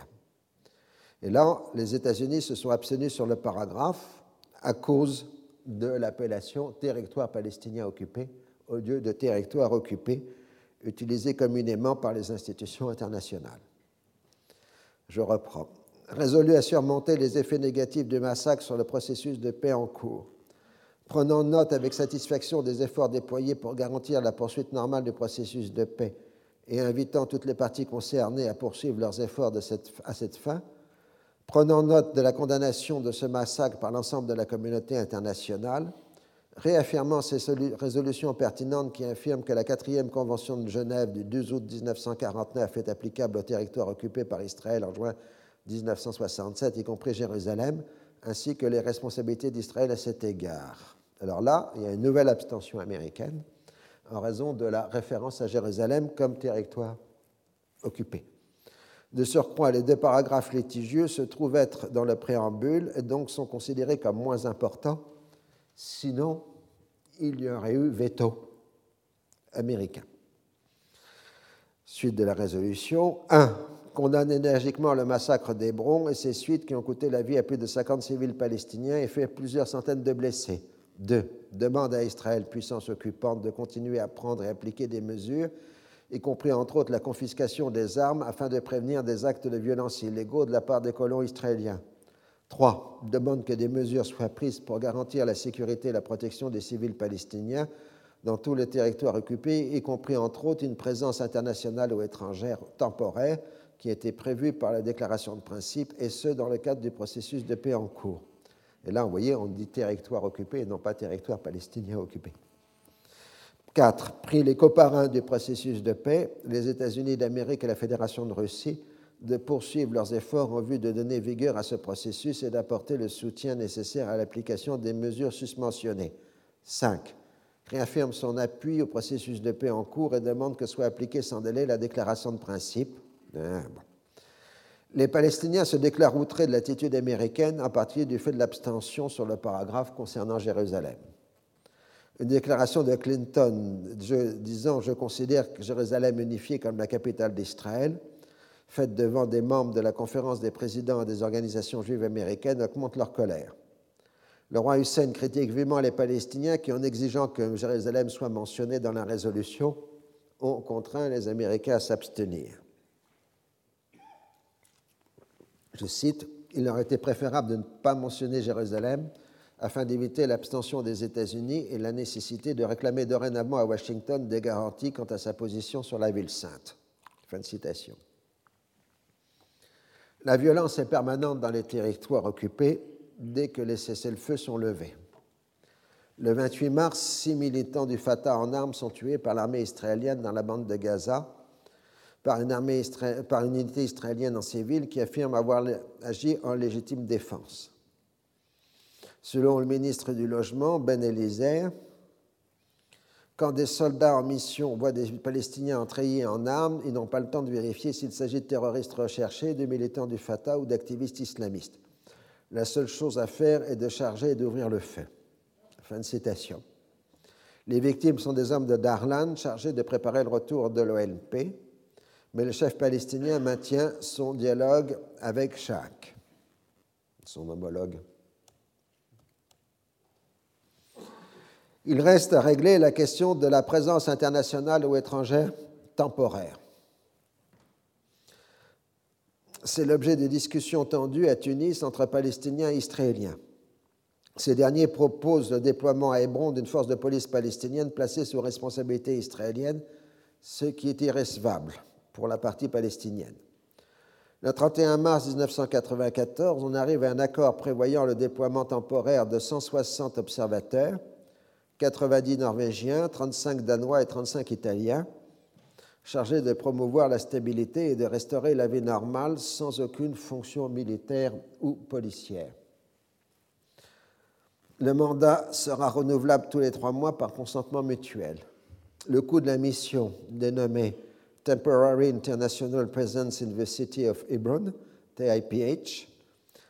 Et là, les États-Unis se sont abstenus sur le paragraphe à cause de l'appellation territoire palestinien occupé au lieu de territoire occupé utilisé communément par les institutions internationales. Je reprends. Résolu à surmonter les effets négatifs du massacre sur le processus de paix en cours, prenant note avec satisfaction des efforts déployés pour garantir la poursuite normale du processus de paix et invitant toutes les parties concernées à poursuivre leurs efforts à cette fin, prenant note de la condamnation de ce massacre par l'ensemble de la communauté internationale, réaffirmant ces résolutions pertinentes qui affirment que la quatrième convention de Genève du 12 août 1949 est applicable au territoire occupé par Israël en juin 1967, y compris Jérusalem, ainsi que les responsabilités d'Israël à cet égard. Alors là, il y a une nouvelle abstention américaine en raison de la référence à Jérusalem comme territoire occupé. De surcroît, les deux paragraphes litigieux se trouvent être dans le préambule et donc sont considérés comme moins importants, sinon il y aurait eu veto américain. Suite de la résolution 1. Condamne énergiquement le massacre d'Hébron et ses suites qui ont coûté la vie à plus de 50 civils palestiniens et fait plusieurs centaines de blessés. 2. Demande à Israël, puissance occupante, de continuer à prendre et appliquer des mesures y compris entre autres la confiscation des armes afin de prévenir des actes de violence illégaux de la part des colons israéliens. 3. Demande que des mesures soient prises pour garantir la sécurité et la protection des civils palestiniens dans tous les territoires occupés, y compris entre autres une présence internationale ou étrangère temporaire qui était prévue par la déclaration de principe, et ce dans le cadre du processus de paix en cours. Et là, vous voyez, on dit territoire occupé et non pas territoire palestinien occupé. 4. Pris les coparins du processus de paix, les États-Unis d'Amérique et la Fédération de Russie de poursuivre leurs efforts en vue de donner vigueur à ce processus et d'apporter le soutien nécessaire à l'application des mesures susmentionnées. 5. Réaffirme son appui au processus de paix en cours et demande que soit appliquée sans délai la déclaration de principe. Ah, les Palestiniens se déclarent outrés de l'attitude américaine, en particulier du fait de l'abstention sur le paragraphe concernant Jérusalem. Une déclaration de Clinton disant Je considère Jérusalem unifiée comme la capitale d'Israël, faite devant des membres de la conférence des présidents des organisations juives américaines, augmente leur colère. Le roi Hussein critique vivement les Palestiniens qui, en exigeant que Jérusalem soit mentionnée dans la résolution, ont contraint les Américains à s'abstenir. Je cite Il aurait été préférable de ne pas mentionner Jérusalem afin d'éviter l'abstention des États-Unis et la nécessité de réclamer dorénavant à Washington des garanties quant à sa position sur la ville sainte. Fin de citation. La violence est permanente dans les territoires occupés dès que les cessez-le-feu sont levés. Le 28 mars, six militants du Fatah en armes sont tués par l'armée israélienne dans la bande de Gaza, par une, unité israélienne en civil qui affirme avoir agi en légitime défense. Selon le ministre du Logement, Ben Eliezer, quand des soldats en mission voient des Palestiniens entrayés en armes, ils n'ont pas le temps de vérifier s'il s'agit de terroristes recherchés, de militants du Fatah ou d'activistes islamistes. La seule chose à faire est de charger et d'ouvrir le feu. Fin de citation. Les victimes sont des hommes de Darlan chargés de préparer le retour de l'OLP, mais le chef palestinien maintient son dialogue avec Shak, son homologue. Il reste à régler la question de la présence internationale ou étrangère temporaire. C'est l'objet de discussions tendues à Tunis entre Palestiniens et Israéliens. Ces derniers proposent le déploiement à Hébron d'une force de police palestinienne placée sous responsabilité israélienne, ce qui est irrécevable pour la partie palestinienne. Le 31 mars 1994, on arrive à un accord prévoyant le déploiement temporaire de 160 observateurs 90 Norvégiens, 35 Danois et 35 Italiens, chargés de promouvoir la stabilité et de restaurer la vie normale sans aucune fonction militaire ou policière. Le mandat sera renouvelable tous les trois mois par consentement mutuel. Le coût de la mission, dénommée Temporary International Presence in the City of Hebron, TIPH,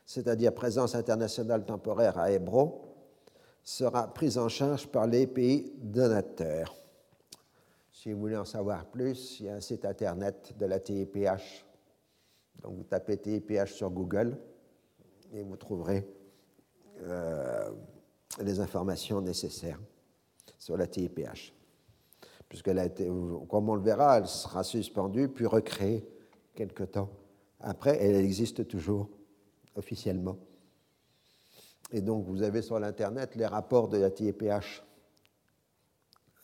c'est-à-dire présence internationale temporaire à Hébron, sera prise en charge par les pays donateurs. Si vous voulez en savoir plus, il y a un site internet de la TIPH. Donc vous tapez TIPH sur Google et vous trouverez euh, les informations nécessaires sur la TIPH. Puisque comme on le verra, elle sera suspendue puis recréée quelque temps après. Elle existe toujours officiellement. Et donc, vous avez sur l'Internet les rapports de la TIPH,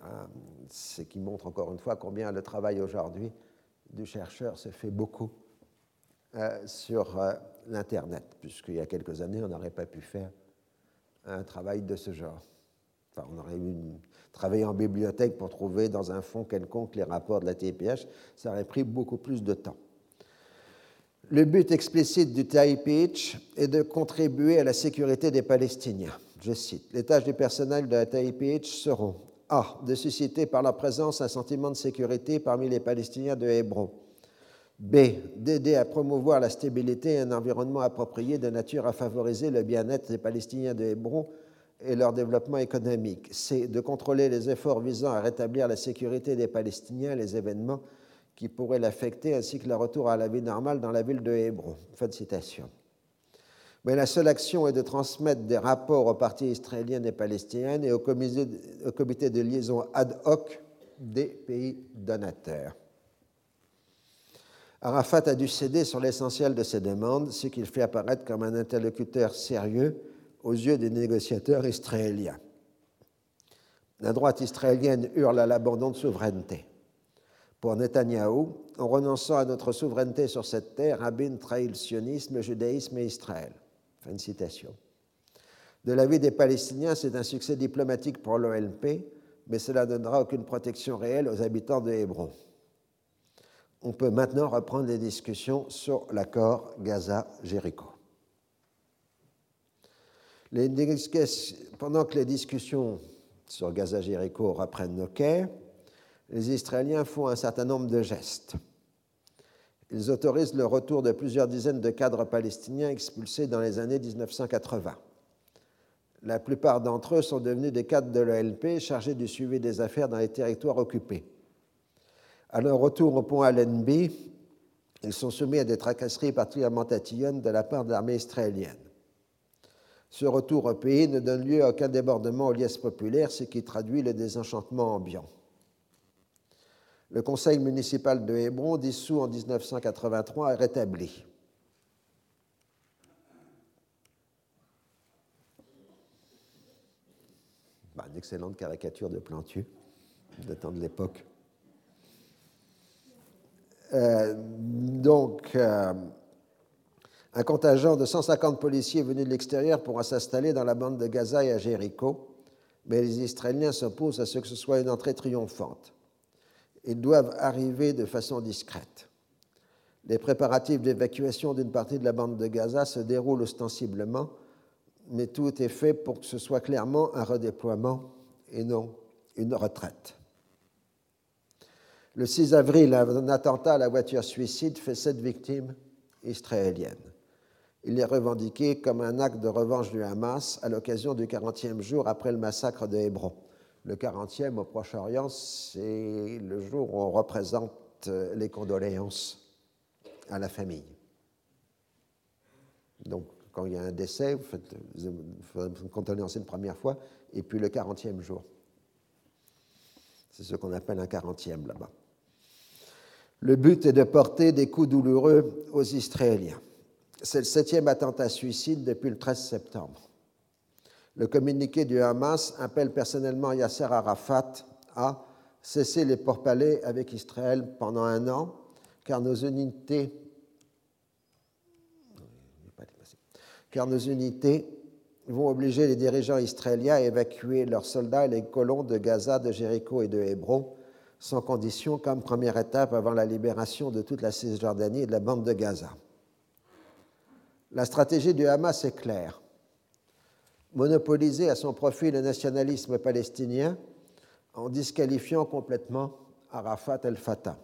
euh, ce qui montre encore une fois combien le travail aujourd'hui du chercheur se fait beaucoup euh, sur euh, l'Internet, puisqu'il y a quelques années, on n'aurait pas pu faire un travail de ce genre. Enfin, on aurait eu travailler en bibliothèque pour trouver dans un fond quelconque les rapports de la TIPH, ça aurait pris beaucoup plus de temps. Le but explicite du TAIPH est de contribuer à la sécurité des Palestiniens. Je cite Les tâches du personnel de la TAIPH seront A. De susciter par leur présence un sentiment de sécurité parmi les Palestiniens de Hébron. B. D'aider à promouvoir la stabilité et un environnement approprié de nature à favoriser le bien-être des Palestiniens de Hébron et leur développement économique. C. De contrôler les efforts visant à rétablir la sécurité des Palestiniens et les événements qui pourrait l'affecter, ainsi que le retour à la vie normale dans la ville de Hébron. Fin de citation. Mais la seule action est de transmettre des rapports aux partis israéliens et palestiniennes et au comité, au comité de liaison ad hoc des pays donateurs. Arafat a dû céder sur l'essentiel de ses demandes, ce qu'il fait apparaître comme un interlocuteur sérieux aux yeux des négociateurs israéliens. La droite israélienne hurle à l'abandon de souveraineté. Pour Netanyahou, en renonçant à notre souveraineté sur cette terre, Rabin trahit le sionisme, le judaïsme et Israël. Fin de citation. De des Palestiniens, c'est un succès diplomatique pour l'OLP, mais cela ne donnera aucune protection réelle aux habitants de Hébron. On peut maintenant reprendre les discussions sur l'accord Gaza-Jéricho. Pendant que les discussions sur Gaza-Jéricho reprennent nos quais, les Israéliens font un certain nombre de gestes. Ils autorisent le retour de plusieurs dizaines de cadres palestiniens expulsés dans les années 1980. La plupart d'entre eux sont devenus des cadres de l'OLP chargés du suivi des affaires dans les territoires occupés. À leur retour au pont Allenby, ils sont soumis à des tracasseries particulièrement tatillonnes de la part de l'armée israélienne. Ce retour au pays ne donne lieu à aucun débordement aux liesses populaires, ce qui traduit le désenchantement ambiant. Le conseil municipal de Hébron, dissous en 1983, est rétabli. Bah, une excellente caricature de Plantu, de temps de l'époque. Euh, donc, euh, un contingent de 150 policiers venus de l'extérieur pourra s'installer dans la bande de Gaza et à Jéricho, mais les Israéliens s'opposent à ce que ce soit une entrée triomphante. Ils doivent arriver de façon discrète. Les préparatifs d'évacuation d'une partie de la bande de Gaza se déroulent ostensiblement, mais tout est fait pour que ce soit clairement un redéploiement et non une retraite. Le 6 avril, un attentat à la voiture suicide fait sept victimes israéliennes. Il est revendiqué comme un acte de revanche du Hamas à l'occasion du 40e jour après le massacre de Hébron. Le 40e au Proche-Orient, c'est le jour où on représente les condoléances à la famille. Donc, quand il y a un décès, vous faites, une condoléance une première fois, et puis le 40e jour. C'est ce qu'on appelle un 40e là-bas. Le but est de porter des coups douloureux aux Israéliens. C'est le septième attentat suicide depuis le 13 septembre. Le communiqué du Hamas appelle personnellement Yasser Arafat à cesser les pourparlers avec Israël pendant un an, car nos unités, car nos unités vont obliger les dirigeants israéliens à évacuer leurs soldats et les colons de Gaza, de Jéricho et de Hébron sans condition comme première étape avant la libération de toute la Cisjordanie et de la bande de Gaza. La stratégie du Hamas est claire. Monopoliser à son profit le nationalisme palestinien en disqualifiant complètement Arafat el-Fatah,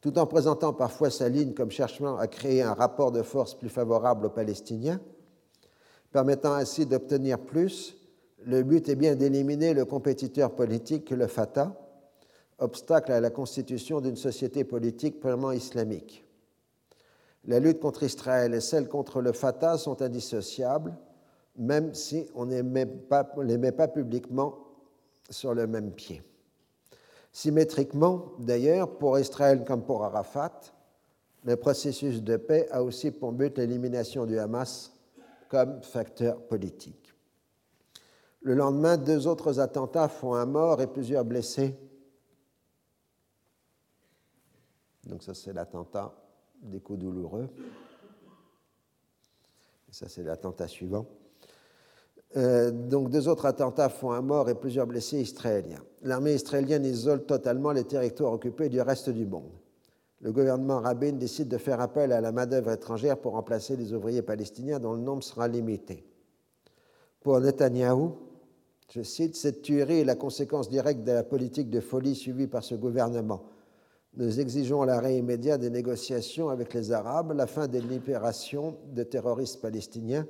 tout en présentant parfois sa ligne comme cherchant à créer un rapport de force plus favorable aux Palestiniens, permettant ainsi d'obtenir plus, le but est bien d'éliminer le compétiteur politique le Fatah, obstacle à la constitution d'une société politique purement islamique. La lutte contre Israël et celle contre le Fatah sont indissociables, même si on ne les met pas publiquement sur le même pied. Symétriquement, d'ailleurs, pour Israël comme pour Arafat, le processus de paix a aussi pour but l'élimination du Hamas comme facteur politique. Le lendemain, deux autres attentats font un mort et plusieurs blessés Donc ça, c'est l'attentat des coups douloureux. ça, c'est l'attentat suivant. Euh, donc deux autres attentats font un mort et plusieurs blessés israéliens. L'armée israélienne isole totalement les territoires occupés du reste du monde. Le gouvernement Rabin décide de faire appel à la main-d'œuvre étrangère pour remplacer les ouvriers palestiniens dont le nombre sera limité. Pour Netanyahou, je cite, cette tuerie est la conséquence directe de la politique de folie suivie par ce gouvernement nous exigeons l'arrêt immédiat des négociations avec les Arabes, la fin des libérations de terroristes palestiniens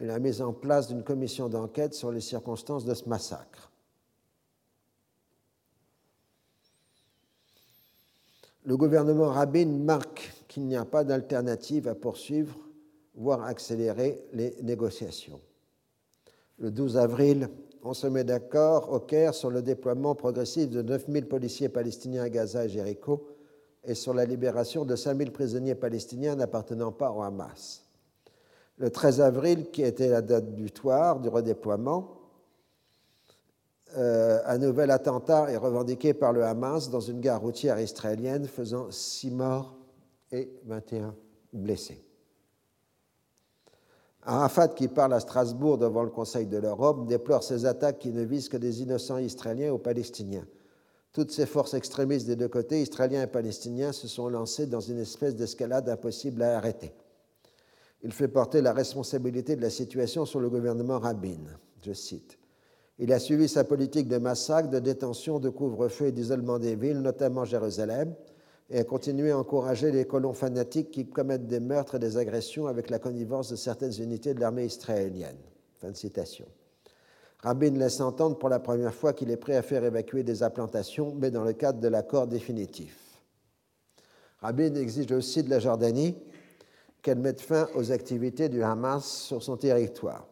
et la mise en place d'une commission d'enquête sur les circonstances de ce massacre. Le gouvernement Rabin marque qu'il n'y a pas d'alternative à poursuivre, voire accélérer les négociations. Le 12 avril, on se met d'accord au Caire sur le déploiement progressif de 9000 policiers palestiniens à Gaza et Jéricho et sur la libération de 5000 prisonniers palestiniens n'appartenant pas au Hamas. Le 13 avril, qui était la date butoir du redéploiement, euh, un nouvel attentat est revendiqué par le Hamas dans une gare routière israélienne, faisant 6 morts et 21 blessés. Arafat, qui parle à Strasbourg devant le Conseil de l'Europe, déplore ces attaques qui ne visent que des innocents israéliens ou palestiniens. Toutes ces forces extrémistes des deux côtés, israéliens et palestiniens, se sont lancées dans une espèce d'escalade impossible à arrêter. Il fait porter la responsabilité de la situation sur le gouvernement Rabin. Je cite. Il a suivi sa politique de massacre, de détention, de couvre-feu et d'isolement des villes, notamment Jérusalem, et a continué à encourager les colons fanatiques qui commettent des meurtres et des agressions avec la connivence de certaines unités de l'armée israélienne. Fin de citation. Rabin laisse entendre pour la première fois qu'il est prêt à faire évacuer des implantations, mais dans le cadre de l'accord définitif. Rabin exige aussi de la Jordanie qu'elle mette fin aux activités du Hamas sur son territoire,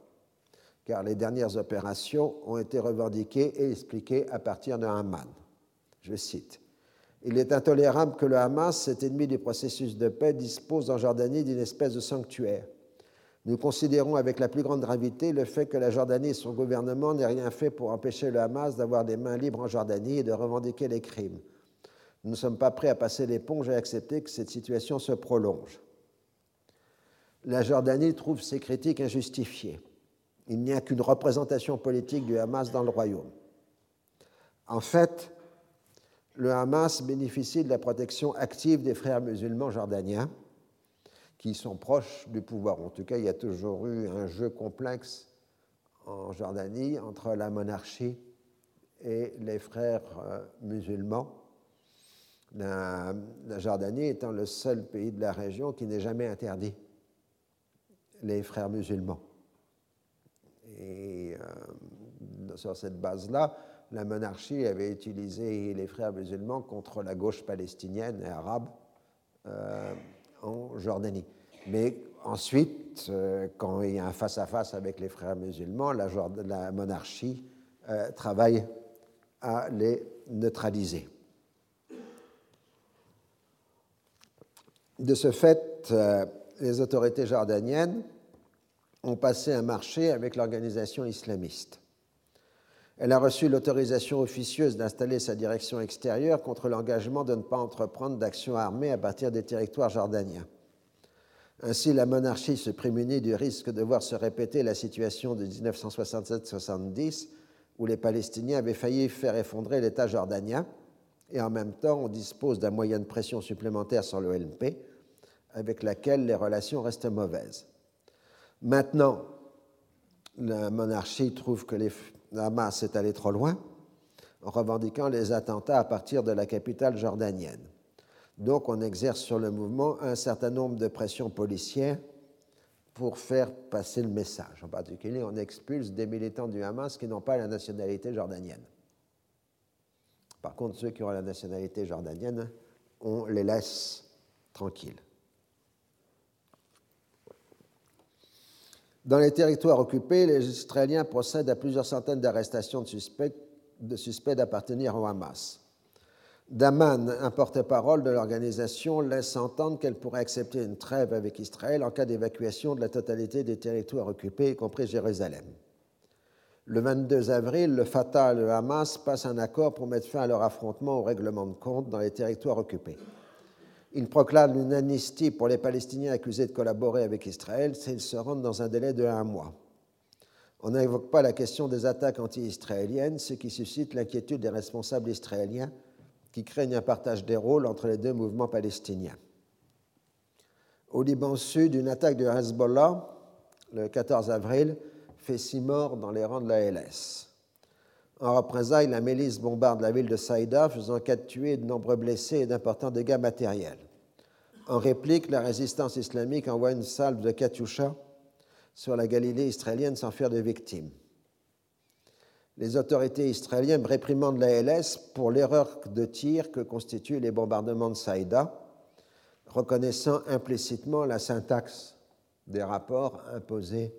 car les dernières opérations ont été revendiquées et expliquées à partir de Haman. Je cite Il est intolérable que le Hamas, cet ennemi du processus de paix, dispose en Jordanie d'une espèce de sanctuaire nous considérons avec la plus grande gravité le fait que la Jordanie et son gouvernement n'aient rien fait pour empêcher le Hamas d'avoir des mains libres en Jordanie et de revendiquer les crimes. Nous ne sommes pas prêts à passer l'éponge et à accepter que cette situation se prolonge. La Jordanie trouve ces critiques injustifiées. Il n'y a qu'une représentation politique du Hamas dans le royaume. En fait, le Hamas bénéficie de la protection active des frères musulmans jordaniens qui sont proches du pouvoir. En tout cas, il y a toujours eu un jeu complexe en Jordanie entre la monarchie et les frères euh, musulmans. La, Jordanie étant le seul pays de la région qui n'ait jamais interdit les frères musulmans. Et euh, sur cette base-là, la monarchie avait utilisé les frères musulmans contre la gauche palestinienne et arabe. Euh, en Jordanie. Mais ensuite, euh, quand il y a un face-à-face avec les frères musulmans, la, monarchie travaille à les neutraliser. De ce fait, les autorités jordaniennes ont passé un marché avec l'organisation islamiste. Elle a reçu l'autorisation officieuse d'installer sa direction extérieure contre l'engagement de ne pas entreprendre d'actions armées à partir des territoires jordaniens. Ainsi, la monarchie se prémunit du risque de voir se répéter la situation de 1967-70, où les Palestiniens avaient failli faire effondrer l'État jordanien, et en même temps, on dispose d'un moyen de pression supplémentaire sur l'OLP, avec laquelle les relations restent mauvaises. Maintenant, la monarchie trouve que les Hamas est allé trop loin en revendiquant les attentats à partir de la capitale jordanienne. Donc on exerce sur le mouvement un certain nombre de pressions policières pour faire passer le message. En particulier, on expulse des militants du Hamas qui n'ont pas la nationalité jordanienne. Par contre, ceux qui ont la nationalité jordanienne, on les laisse tranquilles. Dans les territoires occupés, les Israéliens procèdent à plusieurs centaines d'arrestations de suspects, d'appartenir au Hamas. Daman, un porte-parole de l'organisation, laisse entendre qu'elle pourrait accepter une trêve avec Israël en cas d'évacuation de la totalité des territoires occupés, y compris Jérusalem. Le 22 avril, le Fatah et le Hamas passent un accord pour mettre fin à leur affrontement au règlement de compte dans les territoires occupés. Il proclame une amnistie pour les Palestiniens accusés de collaborer avec Israël s'ils se rendent dans un délai de un mois. On n'évoque pas la question des attaques anti-israéliennes, ce qui suscite l'inquiétude des responsables israéliens qui craignent un partage des rôles entre les deux mouvements palestiniens. Au Liban Sud, une attaque du Hezbollah, le 14 avril, fait six morts dans les rangs de la LS. En représailles, la milice bombarde la ville de Saïda, faisant quatre tués, de nombreux blessés et d'importants dégâts matériels. En réplique, la résistance islamique envoie une salve de Katyusha sur la Galilée israélienne sans faire de victimes. Les autorités israéliennes réprimandent la LS pour l'erreur de tir que constituent les bombardements de Saïda, reconnaissant implicitement la syntaxe des rapports imposés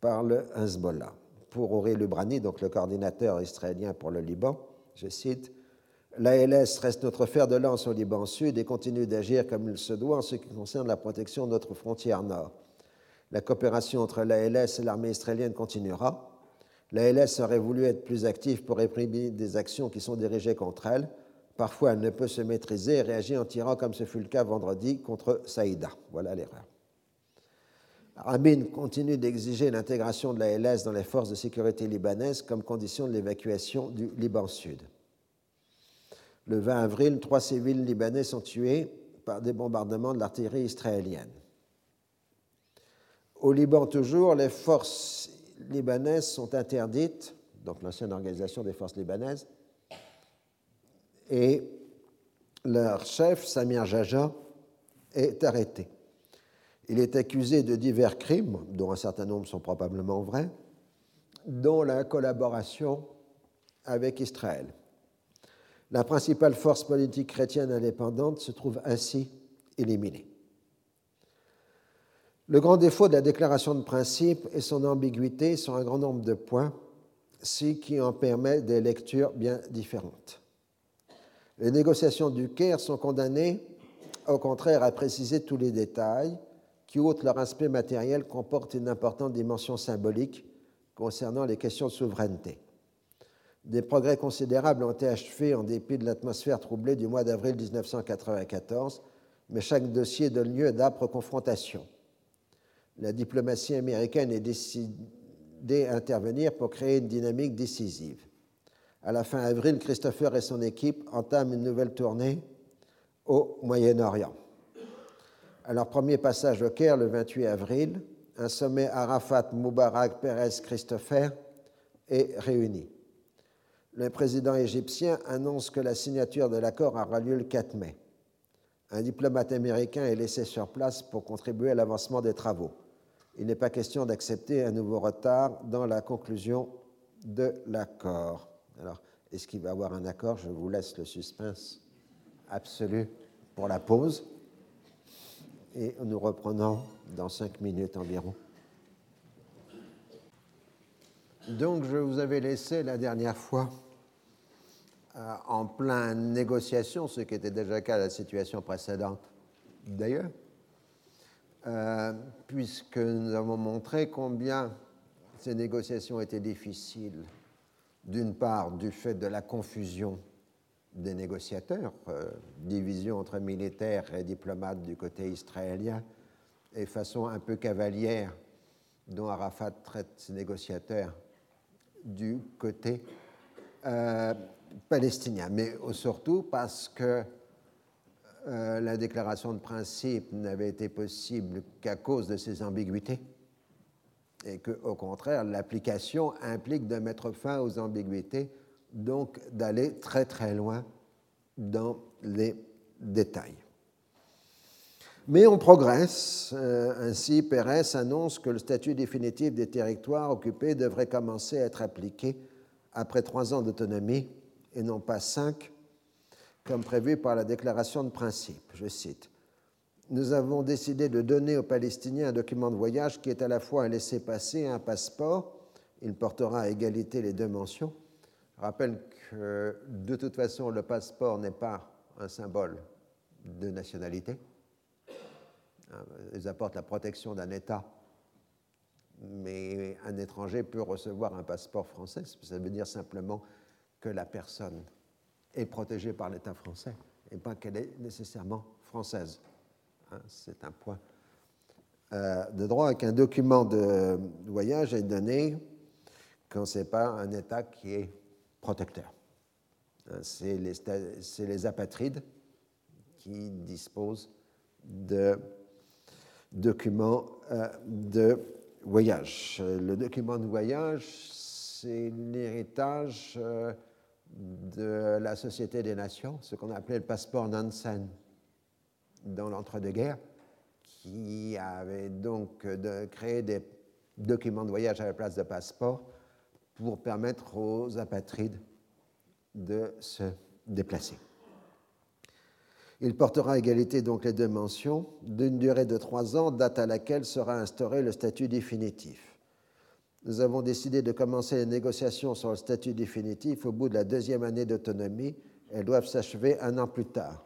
par le Hezbollah pour Ori Lubrani, donc le coordinateur israélien pour le Liban, je cite, L'ALS reste notre fer de lance au Liban Sud et continue d'agir comme il se doit en ce qui concerne la protection de notre frontière nord. La coopération entre l'ALS et l'armée israélienne continuera. L'ALS aurait voulu être plus active pour réprimer des actions qui sont dirigées contre elle. Parfois, elle ne peut se maîtriser et réagit en tirant, comme ce fut le cas vendredi, contre Saïda. Voilà l'erreur. Rabin continue d'exiger l'intégration de la LS dans les forces de sécurité libanaises comme condition de l'évacuation du Liban Sud. Le 20 avril, trois civils libanais sont tués par des bombardements de l'artillerie israélienne. Au Liban toujours, les forces libanaises sont interdites, donc l'ancienne organisation des forces libanaises, et leur chef, Samir Jaja, est arrêté. Il est accusé de divers crimes, dont un certain nombre sont probablement vrais, dont la collaboration avec Israël. La principale force politique chrétienne indépendante se trouve ainsi éliminée. Le grand défaut de la déclaration de principe est son ambiguïté sur un grand nombre de points, ce qui en permet des lectures bien différentes. Les négociations du Caire sont condamnées, au contraire, à préciser tous les détails qui, outre leur aspect matériel, comportent une importante dimension symbolique concernant les questions de souveraineté. Des progrès considérables ont été achevés en dépit de l'atmosphère troublée du mois d'avril 1994, mais chaque dossier donne lieu à d'âpres confrontations. La diplomatie américaine est décidée à intervenir pour créer une dynamique décisive. À la fin avril, Christopher et son équipe entament une nouvelle tournée au Moyen-Orient. À leur premier passage au Caire le 28 avril, un sommet Arafat, Moubarak, Pérez, Christopher est réuni le président égyptien annonce que la signature de l'accord aura lieu le 4 mai. Un diplomate américain est laissé sur place pour contribuer à l'avancement des travaux. Il n'est pas question d'accepter un nouveau retard dans la conclusion de l'accord. Alors, est-ce qu'il va y avoir un accord? Je vous laisse le suspense absolu pour la pause. Et nous reprenons dans cinq minutes environ. Donc, je vous avais laissé la dernière fois euh, en pleine négociation, ce qui était déjà le cas de la situation précédente d'ailleurs, euh, puisque nous avons montré combien ces négociations étaient difficiles, d'une part du fait de la confusion des négociateurs, euh, division entre militaires et diplomates du côté israélien, et façon un peu cavalière dont Arafat traite ses négociateurs du côté palestinien, mais surtout parce que euh, la déclaration de principe n'avait été possible qu'à cause de ces ambiguïtés et qu'au contraire, l'application implique de mettre fin aux ambiguïtés, donc d'aller très très loin dans les détails. Mais on progresse. Euh, ainsi, Pérez annonce que le statut définitif des territoires occupés devrait commencer à être appliqué après trois ans d'autonomie et non pas cinq, comme prévu par la déclaration de principe. Je cite Nous avons décidé de donner aux Palestiniens un document de voyage qui est à la fois un laissez-passer et un passeport. Il portera à égalité les deux mentions. Rappelle que de toute façon, le passeport n'est pas un symbole de nationalité. Ils apportent la protection d'un État, mais un étranger peut recevoir un passeport français. Ça veut dire simplement que la personne est protégée par l'État français et pas qu'elle est nécessairement française. Hein, c'est un point euh, de droit qu'un document de voyage est donné quand ce n'est pas un État qui est protecteur. Hein, c'est les, apatrides qui disposent de documents euh, de voyage. Le document de voyage, c'est l'héritage euh, de la Société des Nations, ce qu'on appelait le passeport Nansen dans l'entre-deux-guerres, qui avait donc créé des documents de voyage à la place de passeport pour permettre aux apatrides de se déplacer. Il portera à égalité donc les deux mentions d'une durée de trois ans, date à laquelle sera instauré le statut définitif nous avons décidé de commencer les négociations sur le statut définitif au bout de la deuxième année d'autonomie. Elles doivent s'achever un an plus tard.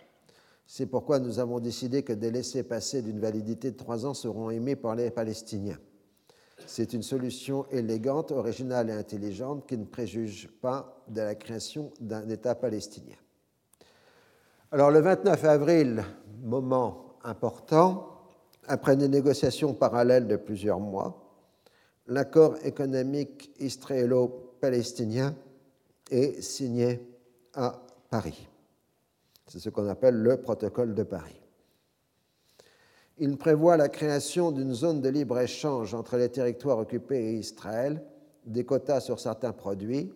C'est pourquoi nous avons décidé que des laissés-passer d'une validité de trois ans seront émis par les Palestiniens. C'est une solution élégante, originale et intelligente qui ne préjuge pas de la création d'un État palestinien. Alors le 29 avril, moment important, après des négociations parallèles de plusieurs mois, l'accord économique israélo-palestinien est signé à Paris. C'est ce qu'on appelle le protocole de Paris. Il prévoit la création d'une zone de libre-échange entre les territoires occupés et Israël, des quotas sur certains produits,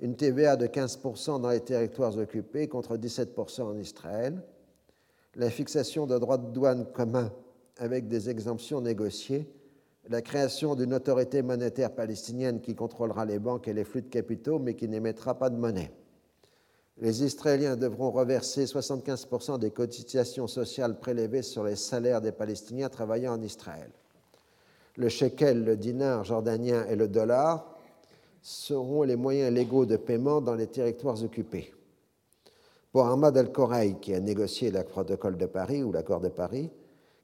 une TVA de 15% dans les territoires occupés contre 17% en Israël, la fixation de droits de douane communs avec des exemptions négociées la création d'une autorité monétaire palestinienne qui contrôlera les banques et les flux de capitaux, mais qui n'émettra pas de monnaie. Les Israéliens devront reverser 75% des cotisations sociales prélevées sur les salaires des Palestiniens travaillant en Israël. Le shekel, le dinar jordanien et le dollar seront les moyens légaux de paiement dans les territoires occupés. Pour Ahmad al-Koraï, qui a négocié le protocole de Paris ou l'accord de Paris,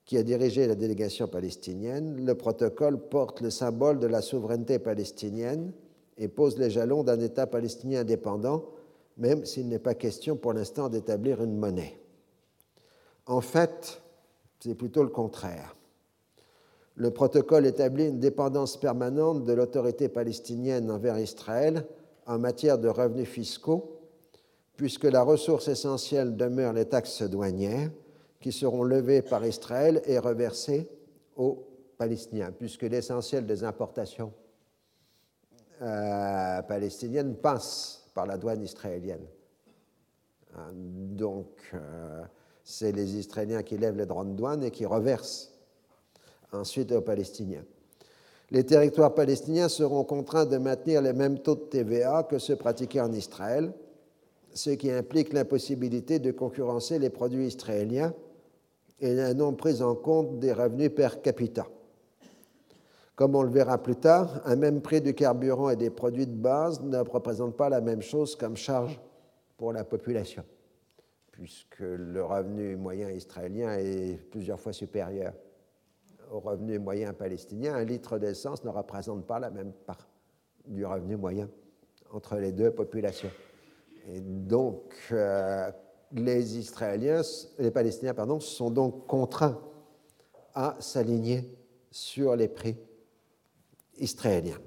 qui a dirigé la délégation palestinienne, le protocole porte le symbole de la souveraineté palestinienne et pose les jalons d'un État palestinien indépendant, même s'il n'est pas question pour l'instant d'établir une monnaie. En fait, c'est plutôt le contraire. Le protocole établit une dépendance permanente de l'autorité palestinienne envers Israël en matière de revenus fiscaux, puisque la ressource essentielle demeure les taxes douanières, qui seront levées par Israël et reversées aux Palestiniens, puisque l'essentiel des importations euh, palestiniennes passe par la douane israélienne. Hein, donc, euh, c'est les Israéliens qui lèvent les droits de douane et qui reversent ensuite aux Palestiniens. Les territoires palestiniens seront contraints de maintenir les mêmes taux de TVA que ceux pratiqués en Israël, ce qui implique l'impossibilité de concurrencer les produits israéliens et la non prise en compte des revenus per capita. Comme on le verra plus tard, un même prix du carburant et des produits de base ne représente pas la même chose comme charge pour la population, puisque le revenu moyen israélien est plusieurs fois supérieur au revenu moyen palestinien, un litre d'essence ne représente pas la même part du revenu moyen entre les deux populations. Et donc, euh, les Israéliens, les Palestiniens, pardon, sont donc contraints à s'aligner sur les prix israéliens.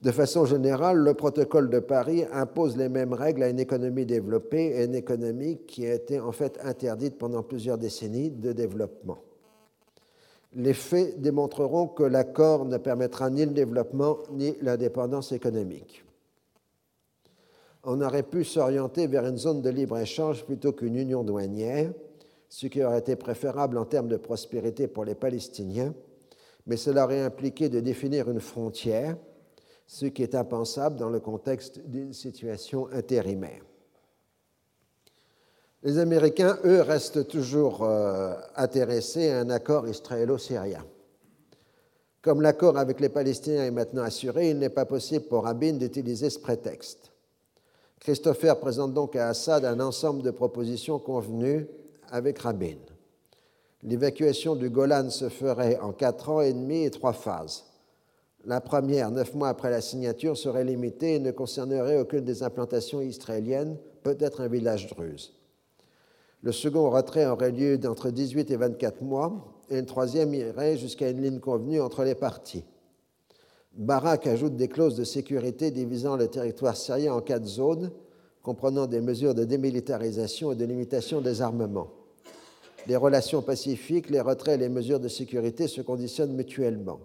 De façon générale, le protocole de Paris impose les mêmes règles à une économie développée et une économie qui a été en fait interdite pendant plusieurs décennies de développement. Les faits démontreront que l'accord ne permettra ni le développement ni l'indépendance économique. On aurait pu s'orienter vers une zone de libre-échange plutôt qu'une union douanière, ce qui aurait été préférable en termes de prospérité pour les Palestiniens, mais cela aurait impliqué de définir une frontière ce qui est impensable dans le contexte d'une situation intérimaire. Les Américains, eux, restent toujours euh, intéressés à un accord israélo-syrien. Comme l'accord avec les Palestiniens est maintenant assuré, il n'est pas possible pour Rabin d'utiliser ce prétexte. Christopher présente donc à Assad un ensemble de propositions convenues avec Rabin. L'évacuation du Golan se ferait en quatre ans et demi et trois phases. La première, neuf mois après la signature, serait limitée et ne concernerait aucune des implantations israéliennes, peut-être un village druze. Le second retrait aurait lieu d'entre 18 et 24 mois, et le troisième irait jusqu'à une ligne convenue entre les parties. Barak ajoute des clauses de sécurité divisant le territoire syrien en quatre zones, comprenant des mesures de démilitarisation et de limitation des armements. Les relations pacifiques, les retraits et les mesures de sécurité se conditionnent mutuellement.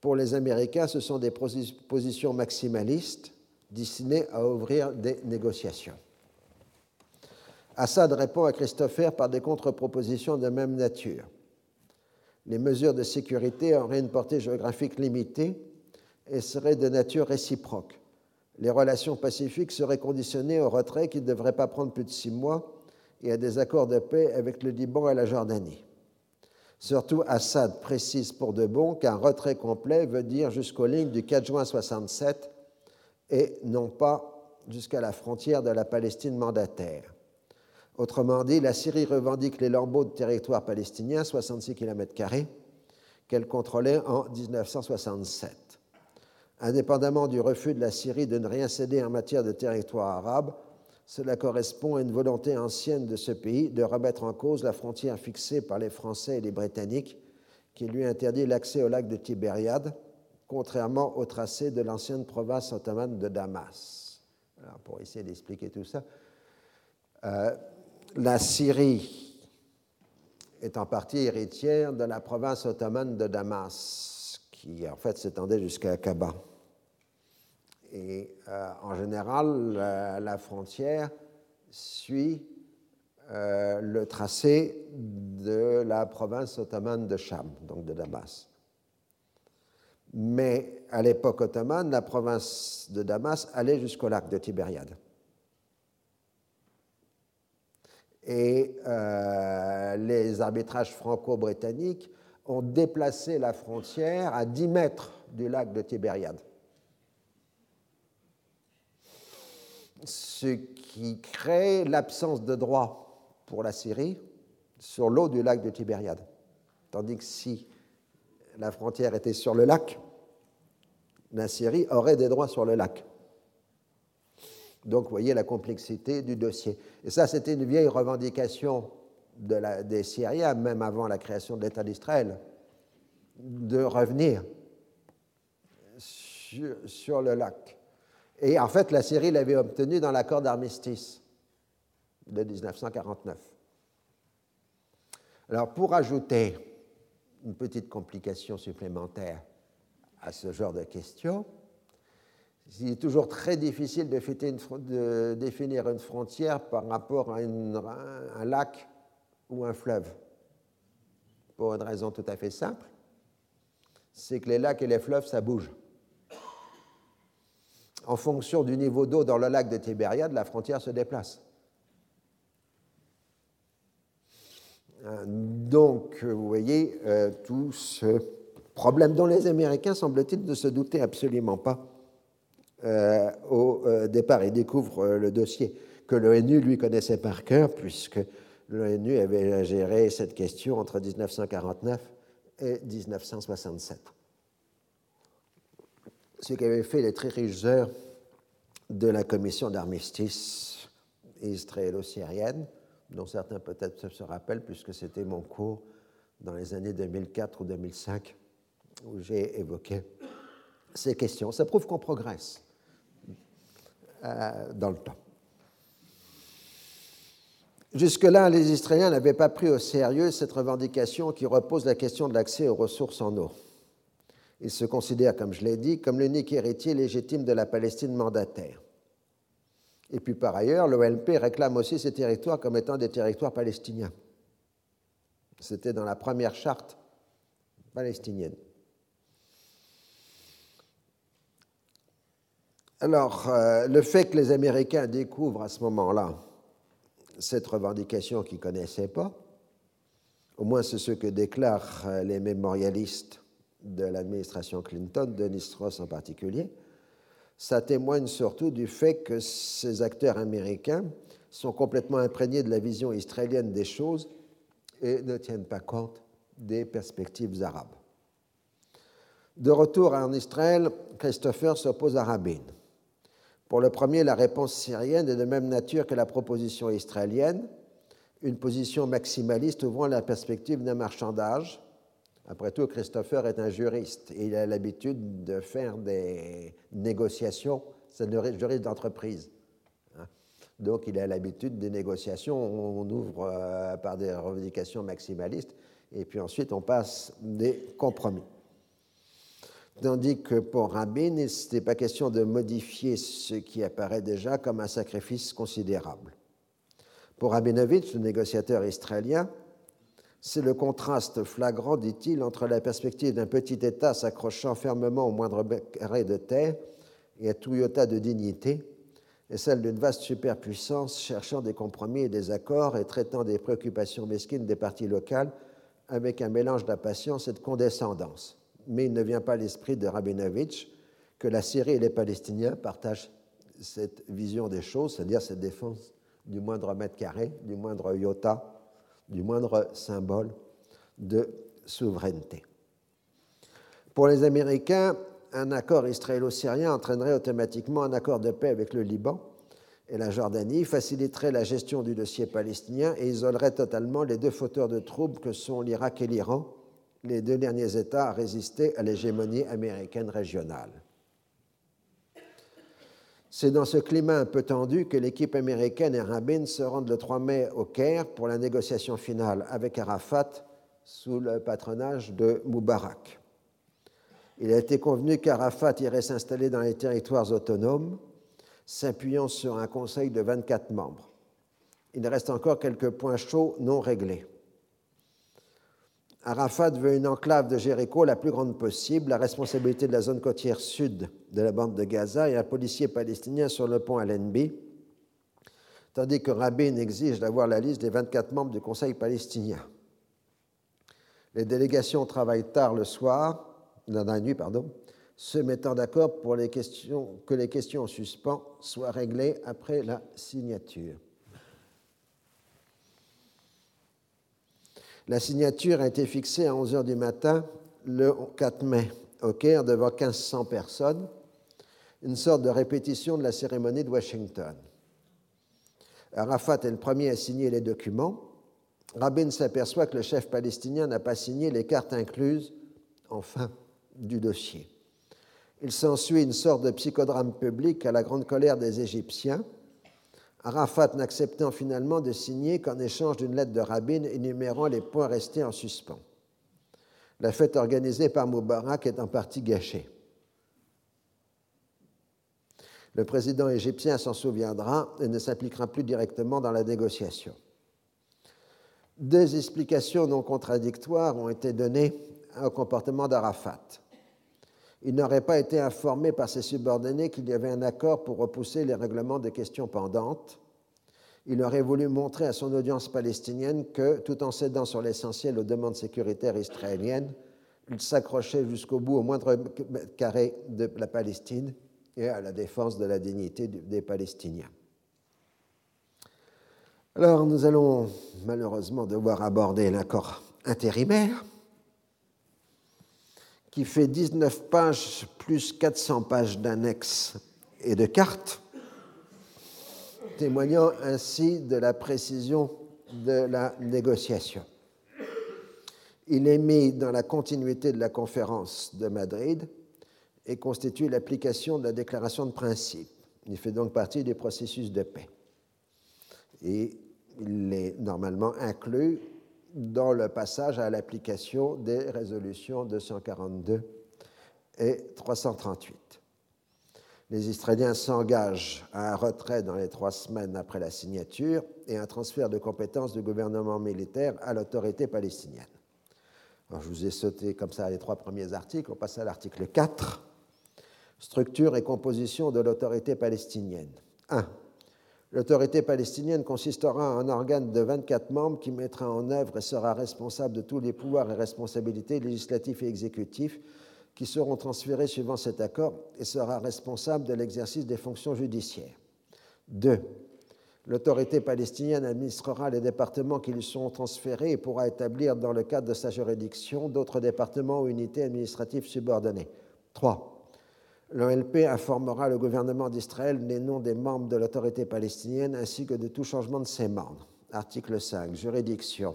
Pour les Américains, ce sont des positions maximalistes destinées à ouvrir des négociations. Assad répond à Christopher par des contre-propositions de même nature. Les mesures de sécurité auraient une portée géographique limitée et seraient de nature réciproque. Les relations pacifiques seraient conditionnées au retrait qui ne devrait pas prendre plus de six mois et à des accords de paix avec le Liban et la Jordanie. Surtout, Assad précise pour de bon qu'un retrait complet veut dire jusqu'aux lignes du 4 juin 67 et non pas jusqu'à la frontière de la Palestine mandataire. Autrement dit, la Syrie revendique les lambeaux de territoire palestinien, 66 km, qu'elle contrôlait en 1967. Indépendamment du refus de la Syrie de ne rien céder en matière de territoire arabe, cela correspond à une volonté ancienne de ce pays de remettre en cause la frontière fixée par les Français et les Britanniques qui lui interdit l'accès au lac de Tibériade, contrairement au tracé de l'ancienne province ottomane de Damas. Pour essayer d'expliquer tout ça, euh, la Syrie est en partie héritière de la province ottomane de Damas, qui en fait s'étendait jusqu'à Aqaba. Et euh, en général, la, frontière suit euh, le tracé de la province ottomane de Cham, donc de Damas. Mais à l'époque ottomane, la province de Damas allait jusqu'au lac de Tibériade. Et euh, les arbitrages franco-britanniques ont déplacé la frontière à 10 mètres du lac de Tibériade. Ce qui crée l'absence de droit pour la Syrie sur l'eau du lac de Tibériade. Tandis que si la frontière était sur le lac, la Syrie aurait des droits sur le lac. Donc, vous voyez la complexité du dossier. Et ça, c'était une vieille revendication des Syriens, même avant la création de l'État d'Israël, de revenir sur, le lac. Et en fait, la Syrie l'avait obtenu dans l'accord d'armistice de 1949. Alors, pour ajouter une petite complication supplémentaire à ce genre de questions, il est toujours très difficile de, définir une frontière par rapport à un lac ou un fleuve. Pour une raison tout à fait simple, c'est que les lacs et les fleuves, ça bouge. En fonction du niveau d'eau dans le lac de Tibériade, la frontière se déplace. Euh, donc, vous voyez, euh, tout ce problème dont les Américains, semble-t-il, ne se doutaient absolument pas euh, au départ. Il découvre euh, le dossier que l'ONU lui connaissait par cœur, puisque l'ONU avait géré cette question entre 1949 et 1967. Ce qu'avaient fait les heures de la commission d'armistice israélo-syrienne, dont certains peut-être se rappellent, puisque c'était mon cours dans les années 2004 ou 2005, où j'ai évoqué ces questions. Ça prouve qu'on progresse. Euh, dans le temps. Jusque-là, les Israéliens n'avaient pas pris au sérieux cette revendication qui repose la question de l'accès aux ressources en eau. Ils se considèrent, comme je l'ai dit, comme l'unique héritier légitime de la Palestine mandataire. Et puis par ailleurs, l'OLP réclame aussi ces territoires comme étant des territoires palestiniens. C'était dans la première charte palestinienne. Alors, euh, le fait que les Américains découvrent à ce moment-là cette revendication qu'ils ne connaissaient pas, au moins c'est ce que déclarent euh, les mémorialistes de l'administration Clinton, Denis Ross en particulier, ça témoigne surtout du fait que ces acteurs américains sont complètement imprégnés de la vision israélienne des choses et ne tiennent pas compte des perspectives arabes. De retour en Israël, Christopher s'oppose à Rabin. Pour le premier, la réponse syrienne est de même nature que la proposition israélienne, une position maximaliste ouvrant la perspective d'un marchandage. Après tout, Christopher est un juriste et il a l'habitude de faire des négociations. C'est un juriste d'entreprise. Hein. Donc, il a l'habitude des négociations. On ouvre euh, par des revendications maximalistes et puis ensuite on passe des compromis. Tandis que pour Rabin, il n'était pas question de modifier ce qui apparaît déjà comme un sacrifice considérable. Pour Rabinovitch, le négociateur israélien, c'est le contraste flagrant, dit-il, entre la perspective d'un petit État s'accrochant fermement au moindre carré de terre et à tout iota de dignité, et celle d'une vaste superpuissance cherchant des compromis et des accords et traitant des préoccupations mesquines des parties locales avec un mélange d'impatience et de condescendance. Mais il ne vient pas à l'esprit de Rabinovitch que la Syrie et les Palestiniens partagent cette vision des choses, c'est-à-dire cette défense du moindre mètre carré, du moindre iota, du moindre symbole de souveraineté. Pour les Américains, un accord israélo-syrien entraînerait automatiquement un accord de paix avec le Liban et la Jordanie, faciliterait la gestion du dossier palestinien et isolerait totalement les deux fauteurs de troubles que sont l'Irak et l'Iran, les deux derniers États à résister à l'hégémonie américaine régionale. C'est dans ce climat un peu tendu que l'équipe américaine et Rabin se rendent le 3 mai au Caire pour la négociation finale avec Arafat sous le patronage de Moubarak. Il a été convenu qu'Arafat irait s'installer dans les territoires autonomes, s'appuyant sur un conseil de 24 membres. il reste encore quelques points chauds non réglés. Arafat veut une enclave de Jéricho la plus grande possible, la responsabilité de la zone côtière sud de la bande de Gaza et un policier palestinien sur le pont Allenby, tandis que Rabin exige d'avoir la liste des 24 membres du Conseil palestinien. Les délégations travaillent tard le soir, la nuit, se mettant d'accord pour que les questions en suspens soient réglées après la signature. La signature a été fixée à 11 h du matin le 4 mai au Caire devant 1500 personnes, une sorte de répétition de la cérémonie de Washington. Arafat est le premier à signer les documents. Rabin s'aperçoit que le chef palestinien n'a pas signé les cartes incluses en fin du dossier. Il s'ensuit une sorte de psychodrame public à la grande colère des Égyptiens. Arafat n'acceptant finalement de signer qu'en échange d'une lettre de Rabin énumérant les points restés en suspens. La fête organisée par Moubarak est en partie gâchée. Le président égyptien s'en souviendra et ne s'impliquera plus directement dans la négociation. Deux explications non contradictoires ont été données au comportement d'Arafat. Il n'aurait pas été informé par ses subordonnés qu'il y avait un accord pour repousser les règlements des questions pendantes. Il aurait voulu montrer à son audience palestinienne que, tout en cédant sur l'essentiel aux demandes sécuritaires israéliennes, il s'accrochait jusqu'au bout au moindre carré de la Palestine et à la défense de la dignité des Palestiniens. Alors nous allons malheureusement devoir aborder l'accord intérimaire qui fait 19 pages plus 400 pages d'annexes et de cartes, témoignant ainsi de la précision de la négociation. Il est mis dans la continuité de la conférence de Madrid et constitue l'application de la déclaration de principe. Il fait donc partie du processus de paix. Et il est normalement inclus dans le passage à l'application des résolutions 242 et 338. Les Israéliens s'engagent à un retrait dans les trois semaines après la signature et un transfert de compétences du gouvernement militaire à l'autorité palestinienne. je vous ai sauté comme ça les trois premiers articles. On passe à l'article 4 Structure et composition de l'autorité palestinienne. 1. L'autorité palestinienne consistera en un organe de 24 membres qui mettra en œuvre et sera responsable de tous les pouvoirs et responsabilités législatifs et exécutifs qui seront transférés suivant cet accord et sera responsable de l'exercice des fonctions judiciaires. 2. L'autorité palestinienne administrera les départements qui lui seront transférés et pourra établir dans le cadre de sa juridiction d'autres départements ou unités administratives subordonnées. 3. L'OLP informera le gouvernement d'Israël des noms des membres de l'autorité palestinienne ainsi que de tout changement de ses membres. Article 5. Juridiction.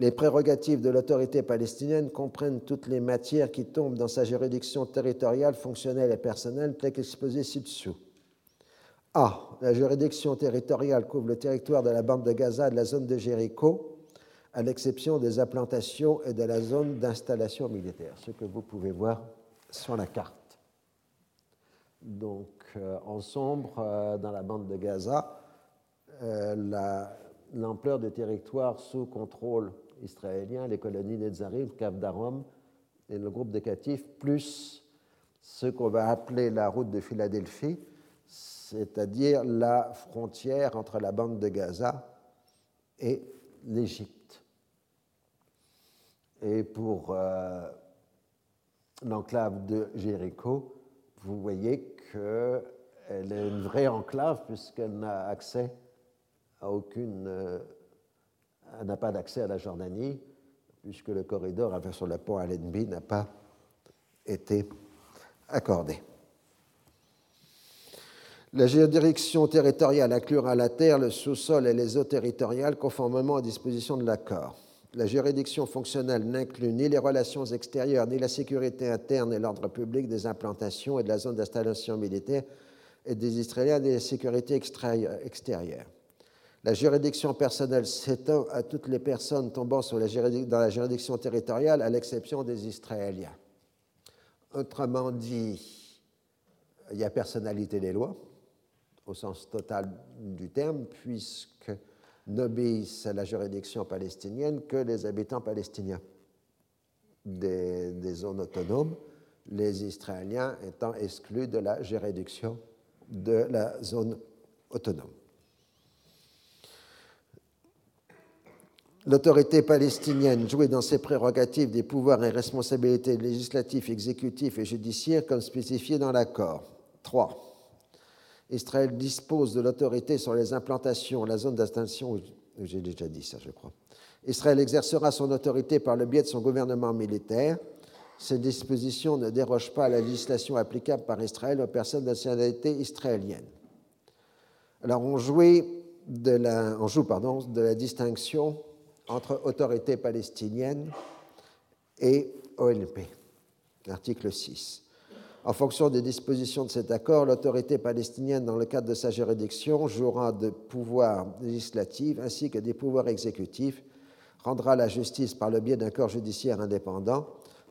Les prérogatives de l'autorité palestinienne comprennent toutes les matières qui tombent dans sa juridiction territoriale, fonctionnelle et personnelle, telles qu'exposées ci-dessous. A. La juridiction territoriale couvre le territoire de la bande de Gaza et de la zone de Jéricho à l'exception des implantations et de la zone d'installation militaire, ce que vous pouvez voir sur la carte. Donc, euh, en sombre, euh, dans la bande de Gaza, euh, l'ampleur des territoires sous contrôle israélien, les colonies Netzarim, Cap d'Arom et le groupe de catifs, plus ce qu'on va appeler la route de Philadelphie, c'est-à-dire la frontière entre la bande de Gaza et l'Égypte. Et pour euh, l'enclave de Jéricho, vous voyez qu'elle est une vraie enclave puisqu'elle n'a accès à aucune. Euh, elle n'a pas d'accès à la Jordanie, puisque le corridor sur le pont Allenby n'a pas été accordé. La juridiction territoriale inclura la terre, le sous-sol et les eaux territoriales conformément aux dispositions de l'accord. La juridiction fonctionnelle n'inclut ni les relations extérieures, ni la sécurité interne et l'ordre public des implantations et de la zone d'installation militaire et des Israéliens et la sécurité extérieure. La juridiction personnelle s'étend à toutes les personnes tombant dans la juridiction territoriale, à l'exception des Israéliens. Autrement dit, il y a personnalité des lois, au sens total du terme, puisque n'obéissent à la juridiction palestinienne que les habitants palestiniens des, zones autonomes, les Israéliens étant exclus de la juridiction de la zone autonome. L'autorité palestinienne jouait dans ses prérogatives des pouvoirs et responsabilités législatifs, exécutifs et judiciaires comme spécifié dans l'accord. 3. Israël dispose de l'autorité sur les implantations, la zone d'extinction, j'ai déjà dit ça, je crois. Israël exercera son autorité par le biais de son gouvernement militaire. Ces dispositions ne dérogent pas à la législation applicable par Israël aux personnes de nationalité israélienne. Alors, on, de la, on joue pardon, de la distinction entre autorité palestinienne et OLP, l'article 6. En fonction des dispositions de cet accord, l'autorité palestinienne, dans le cadre de sa juridiction, jouera de pouvoirs législatifs ainsi que des pouvoirs exécutifs, rendra la justice par le biais d'un corps judiciaire indépendant,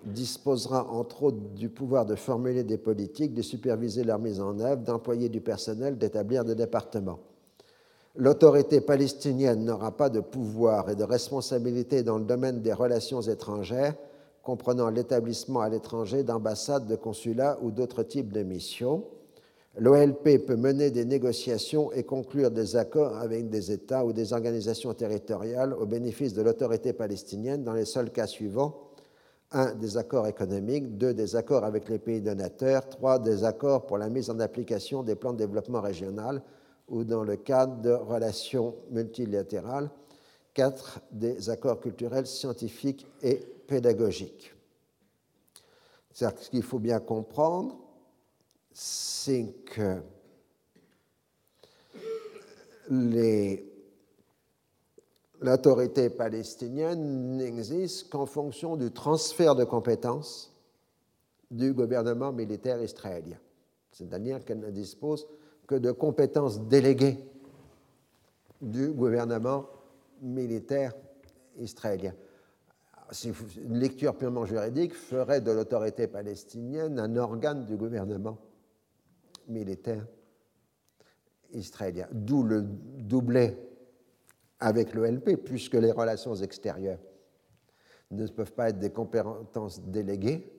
disposera entre autres du pouvoir de formuler des politiques, de superviser leur mise en œuvre, d'employer du personnel, d'établir des départements. L'autorité palestinienne n'aura pas de pouvoir et de responsabilité dans le domaine des relations étrangères, comprenant l'établissement à l'étranger d'ambassades, de consulats ou d'autres types de missions. L'OLP peut mener des négociations et conclure des accords avec des États ou des organisations territoriales au bénéfice de l'autorité palestinienne dans les seuls cas suivants. 1. Des accords économiques. 2. Des accords avec les pays donateurs. 3. Des accords pour la mise en application des plans de développement régional ou dans le cadre de relations multilatérales, quatre des accords culturels, scientifiques et pédagogiques. Ce qu'il faut bien comprendre, c'est que l'autorité palestinienne n'existe qu'en fonction du transfert de compétences du gouvernement militaire israélien. C'est-à-dire qu'elle ne dispose que de compétences déléguées du gouvernement militaire israélien. Une lecture purement juridique ferait de l'autorité palestinienne un organe du gouvernement militaire israélien. D'où le doublet avec l'OLP, puisque les relations extérieures ne peuvent pas être des compétences déléguées,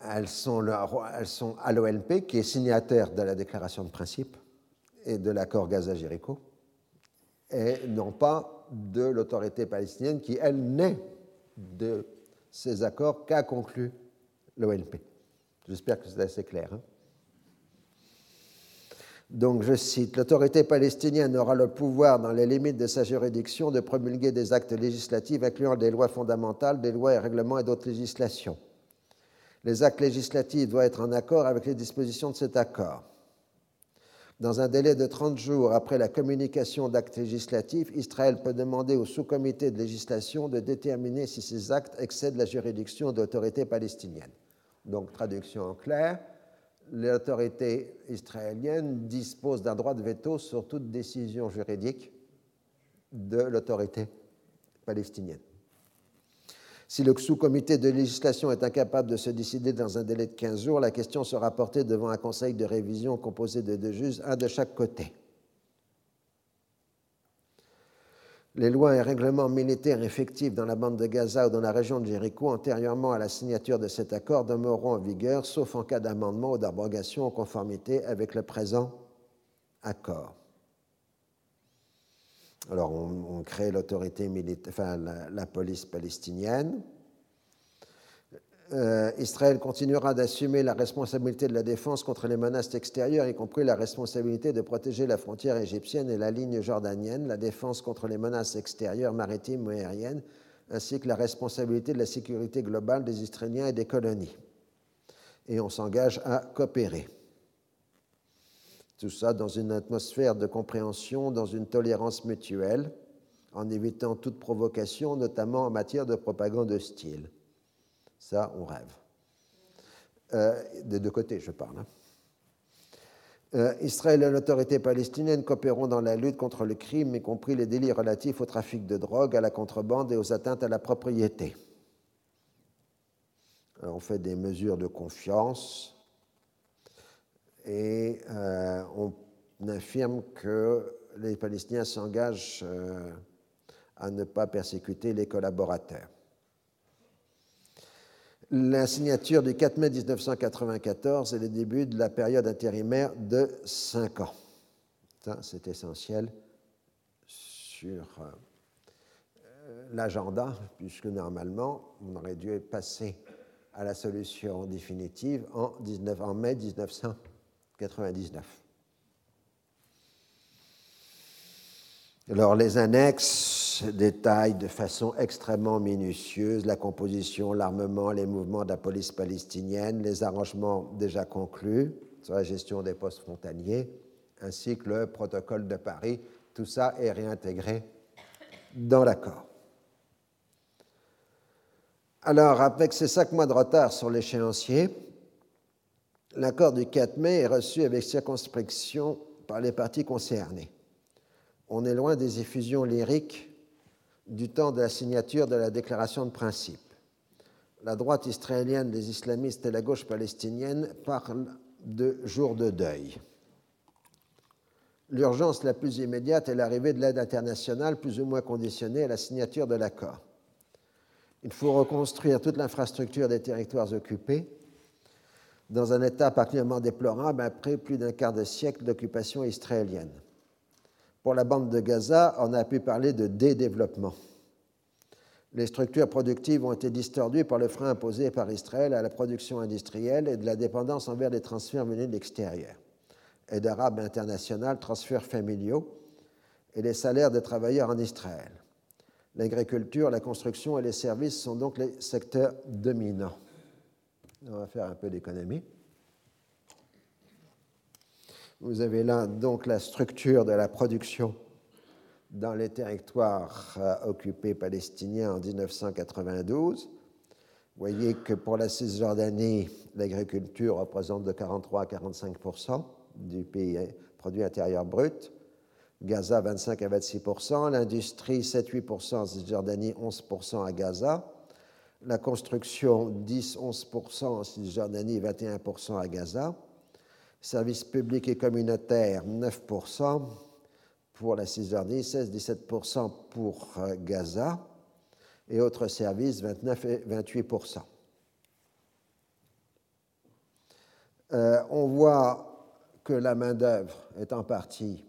elles sont, à l'OLP, qui est signataire de la déclaration de principe et de l'accord Gaza-Jéricho, et non pas de l'autorité palestinienne qui, elle, naît de ces accords qu'a conclu l'OLP. J'espère que c'est assez clair. Hein. Donc, je cite, L'autorité palestinienne aura le pouvoir, dans les limites de sa juridiction, de promulguer des actes législatifs incluant des lois fondamentales, des lois et règlements et d'autres législations les actes législatifs doivent être en accord avec les dispositions de cet accord. Dans un délai de 30 jours après la communication d'actes législatifs, Israël peut demander au sous-comité de législation de déterminer si ces actes excèdent la juridiction de l'autorité palestinienne. Donc, traduction en clair, l'autorité israélienne dispose d'un droit de veto sur toute décision juridique de l'autorité palestinienne. Si le sous-comité de législation est incapable de se décider dans un délai de 15 jours, la question sera portée devant un conseil de révision composé de deux juges, un de chaque côté. Les lois et règlements militaires effectifs dans la bande de Gaza ou dans la région de Jéricho antérieurement à la signature de cet accord demeureront en vigueur, sauf en cas d'amendement ou d'abrogation en conformité avec le présent accord. Alors, on, crée l'autorité militaire, enfin, la, police palestinienne. Euh, Israël continuera d'assumer la responsabilité de la défense contre les menaces extérieures, y compris la responsabilité de protéger la frontière égyptienne et la ligne jordanienne, la défense contre les menaces extérieures maritimes ou aériennes, ainsi que la responsabilité de la sécurité globale des Israéliens et des colonies. Et on s'engage à coopérer. Tout ça dans une atmosphère de compréhension, dans une tolérance mutuelle, en évitant toute provocation, notamment en matière de propagande hostile. Ça, on rêve. Euh, des deux côtés, je parle. Hein. Euh, Israël et l'autorité palestinienne coopéreront dans la lutte contre le crime, y compris les délits relatifs au trafic de drogue, à la contrebande et aux atteintes à la propriété. on fait des mesures de confiance, et euh, on affirme que les Palestiniens s'engagent euh, à ne pas persécuter les collaborateurs. La signature du 4 mai 1994 est le début de la période intérimaire de cinq ans. Ça, c'est essentiel sur euh, l'agenda, puisque normalement, on aurait dû passer à la solution définitive en, 19, en mai 1999. Alors, les annexes détaillent de façon extrêmement minutieuse la composition, l'armement, les mouvements de la police palestinienne, les arrangements déjà conclus sur la gestion des postes frontaliers, ainsi que le protocole de Paris. Tout ça est réintégré dans l'accord. Alors, avec ces cinq mois de retard sur l'échéancier, l'accord du 4 mai est reçu avec circonspection par les parties concernées. On est loin des effusions lyriques du temps de la signature de la déclaration de principe. La droite israélienne, les islamistes et la gauche palestinienne parlent de jours de deuil. L'urgence la plus immédiate est l'arrivée de l'aide internationale plus ou moins conditionnée à la signature de l'accord. Il faut reconstruire toute l'infrastructure des territoires occupés dans un état particulièrement déplorable après plus d'un quart de siècle d'occupation israélienne. Pour la bande de Gaza, on a pu parler de dédéveloppement. Les structures productives ont été distordues par le frein imposé par Israël à la production industrielle et de la dépendance envers les transferts venus de l'extérieur. Aide arabe internationale, transferts familiaux et les salaires des travailleurs en Israël. L'agriculture, la construction et les services sont donc les secteurs dominants. On va faire un peu d'économie. Vous avez là donc la structure de la production dans les territoires euh, occupés palestiniens en 1992. Vous voyez que pour la Cisjordanie, l'agriculture représente de 43 à 45% du pays produit intérieur brut. Gaza 25 à 26% l'industrie 7-8% en Cisjordanie, 11% à Gaza, la construction 10-11% en Cisjordanie, 21% à Gaza, services publics et communautaires 9% pour la Cisjordanie, 16-17% pour euh, Gaza, et autres services 29 et 28% euh, On voit que la main-d'œuvre est en partie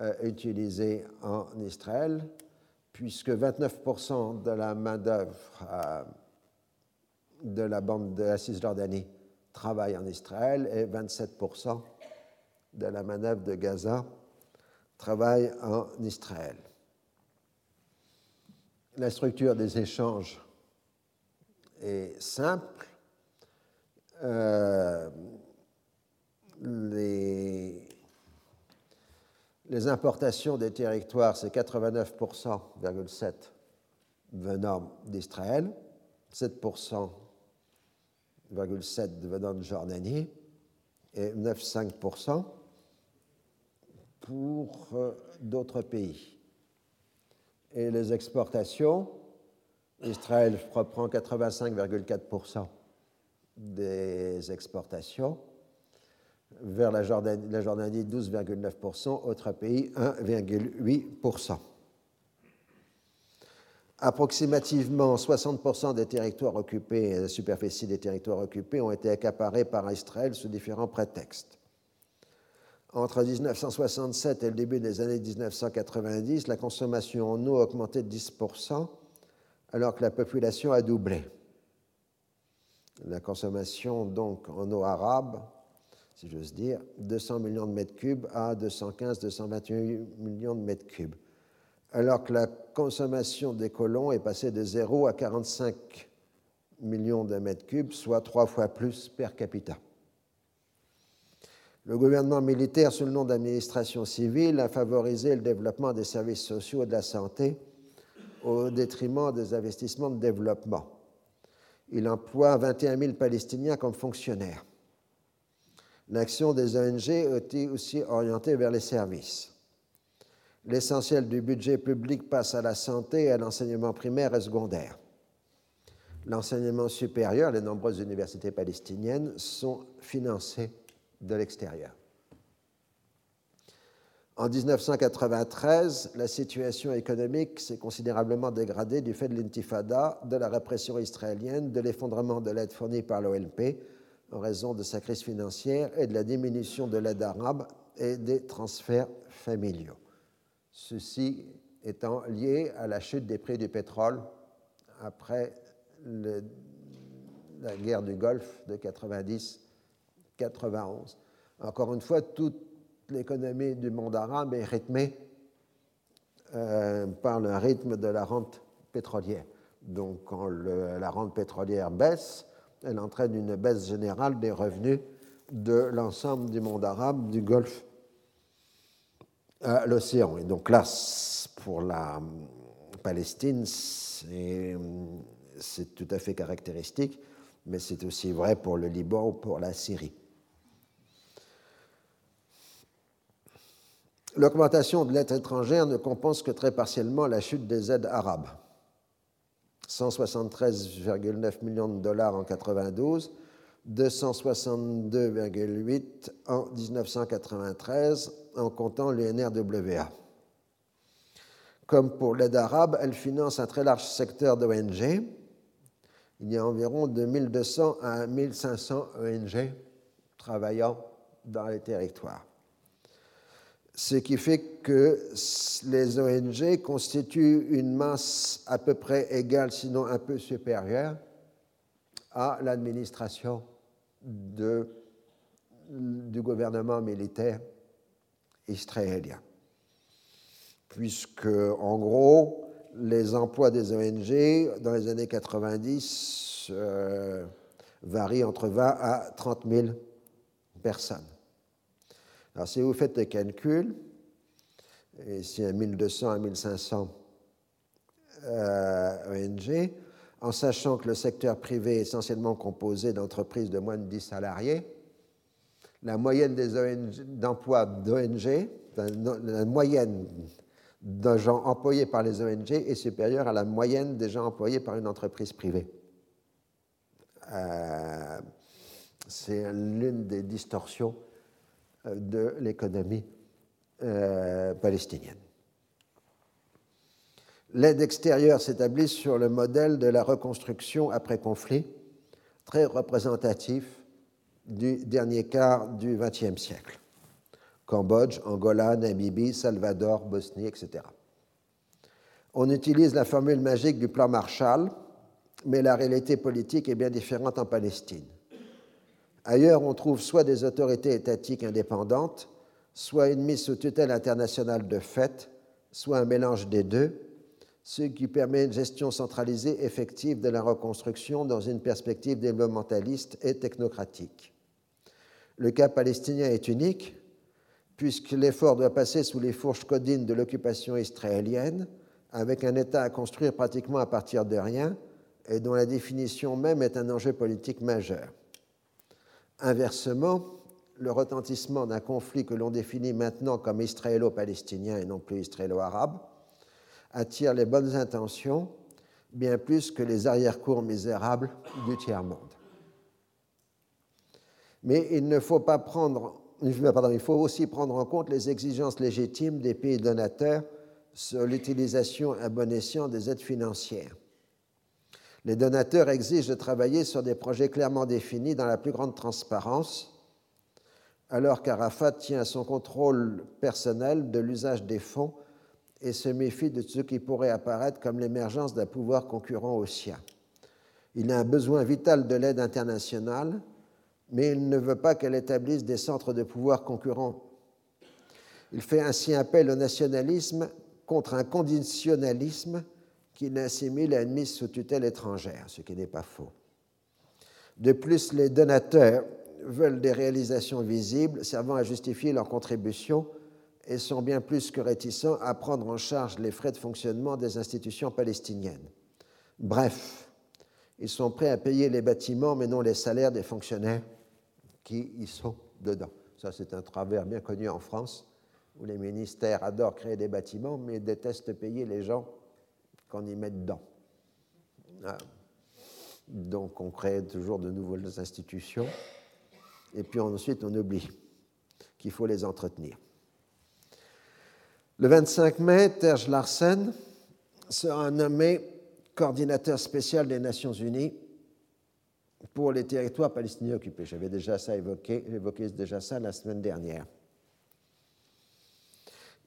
euh, utilisée en Israël, puisque 29% de la main-d'œuvre euh, de la bande de la Cisjordanie travaille en Israël et 27% de la main-d'œuvre de Gaza travaille en Israël. La structure des échanges est simple. Euh, les importations des territoires, c'est 89,7% venant d'Israël, 7,7% venant de Jordanie et 9,5% pour euh, d'autres pays. Et les exportations, Israël reprend 85,4% des exportations vers la Jordanie, la Jordanie 12,9%, autres pays 1,8%. Approximativement 60% des territoires occupés, la superficie des territoires occupés ont été accaparés par Israël sous différents prétextes. Entre 1967 et le début des années 1990, la consommation en eau a augmenté de 10%, alors que la population a doublé. La consommation donc en eau arabe si j'ose dire, 200 millions de mètres cubes à 215-228 millions de mètres cubes, alors que la consommation des colons est passée de 0 à 45 millions de mètres cubes, soit trois fois plus per capita. Le gouvernement militaire, sous le nom d'administration civile, a favorisé le développement des services sociaux et de la santé au détriment des investissements de développement. Il emploie 21 000 Palestiniens comme fonctionnaires. L'action des ONG été aussi orientée vers les services. L'essentiel du budget public passe à la santé et à l'enseignement primaire et secondaire. L'enseignement supérieur, les nombreuses universités palestiniennes sont financées de l'extérieur. En 1993, la situation économique s'est considérablement dégradée du fait de l'intifada, de la répression israélienne, de l'effondrement de l'aide fournie par l'OLP en raison de sa crise financière et de la diminution de l'aide arabe et des transferts familiaux. Ceci étant lié à la chute des prix du pétrole après la guerre du Golfe de 90-91. Encore une fois, toute l'économie du monde arabe est rythmée euh, par le rythme de la rente pétrolière. Donc quand la rente pétrolière baisse, elle entraîne une baisse générale des revenus de l'ensemble du monde arabe, du Golfe à l'océan. Et donc là, pour la Palestine, c'est tout à fait caractéristique, mais c'est aussi vrai pour le Liban ou pour la Syrie. L'augmentation de l'aide étrangère ne compense que très partiellement la chute des aides arabes. 173,9 millions de dollars en 92, 262,8 en 1993 en comptant l'UNRWA. Comme pour l'aide arabe, elle finance un très large secteur d'ONG. Il y a environ de 1200 à 1500 ONG travaillant dans les territoires. Ce qui fait que les ONG constituent une masse à peu près égale, sinon un peu supérieure, à l'administration du gouvernement militaire israélien. Puisque, en gros, les emplois des ONG dans les années 90 euh, varient entre 20 à 30 000 personnes. Alors, si vous faites le calcul, et si un 1200 à 1500 euh, ONG, en sachant que le secteur privé est essentiellement composé d'entreprises de moins de 10 salariés, la moyenne des d'emplois d'ONG, la moyenne de gens employés par les ONG est supérieure à la moyenne des gens employés par une entreprise privée. Euh, c'est l'une des distorsions de l'économie euh, palestinienne. L'aide extérieure s'établit sur le modèle de la reconstruction après conflit, très représentatif du dernier quart du XXe siècle. Cambodge, Angola, Namibie, Salvador, Bosnie, etc. On utilise la formule magique du plan Marshall, mais la réalité politique est bien différente en Palestine. Ailleurs, on trouve soit des autorités étatiques indépendantes, soit une mise sous tutelle internationale de fait, soit un mélange des deux, ce qui permet une gestion centralisée effective de la reconstruction dans une perspective développementaliste et technocratique. Le cas palestinien est unique, puisque l'effort doit passer sous les fourches codines de l'occupation israélienne, avec un État à construire pratiquement à partir de rien, et dont la définition même est un enjeu politique majeur. Inversement, le retentissement d'un conflit que l'on définit maintenant comme israélo-palestinien et non plus israélo-arabe attire les bonnes intentions bien plus que les arrière-cours misérables du tiers-monde. Mais il ne faut pas prendre, pardon, il faut aussi prendre en compte les exigences légitimes des pays donateurs sur l'utilisation à bon escient des aides financières. Les donateurs exigent de travailler sur des projets clairement définis dans la plus grande transparence, alors qu'Arafat tient à son contrôle personnel de l'usage des fonds et se méfie de ce qui pourrait apparaître comme l'émergence d'un pouvoir concurrent au sien. Il a un besoin vital de l'aide internationale, mais il ne veut pas qu'elle établisse des centres de pouvoir concurrents. Il fait ainsi appel au nationalisme contre un conditionnalisme qui l'assimile à une mise sous tutelle étrangère, ce qui n'est pas faux. De plus, les donateurs veulent des réalisations visibles servant à justifier leur contribution et sont bien plus que réticents à prendre en charge les frais de fonctionnement des institutions palestiniennes. Bref, ils sont prêts à payer les bâtiments mais non les salaires des fonctionnaires qui y sont dedans. Ça, c'est un travers bien connu en France, où les ministères adorent créer des bâtiments mais détestent payer les gens qu'on y met dedans. Ah. Donc, on crée toujours de nouvelles institutions, et puis ensuite, on oublie qu'il faut les entretenir. Le 25 mai, Terje Larsen sera nommé coordinateur spécial des Nations Unies pour les territoires palestiniens occupés. J'avais déjà ça évoqué, évoqué déjà ça la semaine dernière.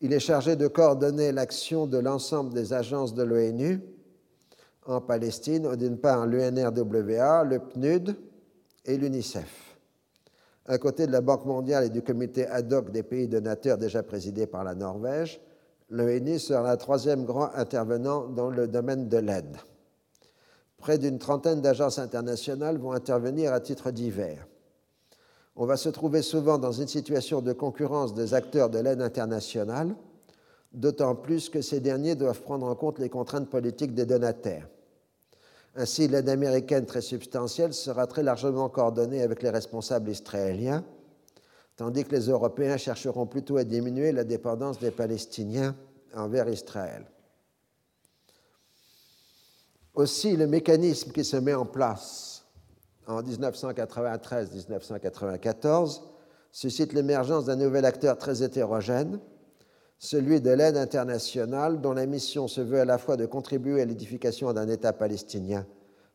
Il est chargé de coordonner l'action de l'ensemble des agences de l'ONU en Palestine, d'une part l'UNRWA, le PNUD et l'UNICEF. À côté de la Banque mondiale et du comité ad hoc des pays donateurs déjà présidé par la Norvège, l'ONU sera le troisième grand intervenant dans le domaine de l'aide. Près d'une trentaine d'agences internationales vont intervenir à titre divers. On va se trouver souvent dans une situation de concurrence des acteurs de l'aide internationale, d'autant plus que ces derniers doivent prendre en compte les contraintes politiques des donataires. Ainsi, l'aide américaine très substantielle sera très largement coordonnée avec les responsables israéliens, tandis que les Européens chercheront plutôt à diminuer la dépendance des Palestiniens envers Israël. Aussi, le mécanisme qui se met en place en 1993-1994 suscite l'émergence d'un nouvel acteur très hétérogène, celui de l'aide internationale dont la mission se veut à la fois de contribuer à l'édification d'un État palestinien,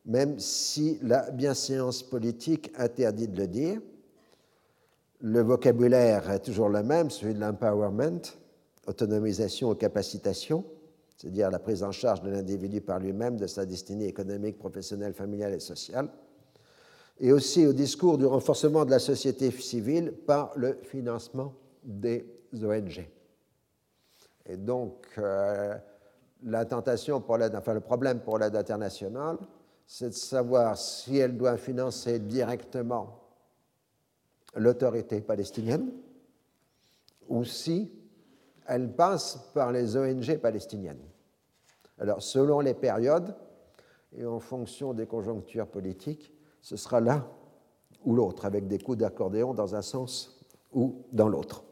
même si la bienséance politique interdit de le dire. Le vocabulaire est toujours le même, celui de l'empowerment, autonomisation ou capacitation, c'est-à-dire la prise en charge de l'individu par lui-même de sa destinée économique, professionnelle, familiale et sociale, et aussi au discours du renforcement de la société civile par le financement des ONG. Et donc, euh, la tentation pour l'aide, enfin le problème pour l'aide internationale, c'est de savoir si elle doit financer directement l'autorité palestinienne ou si elle passe par les ONG palestiniennes. Alors, selon les périodes et en fonction des conjonctures politiques, ce sera l'un ou l'autre, avec des coups d'accordéon dans un sens ou dans l'autre.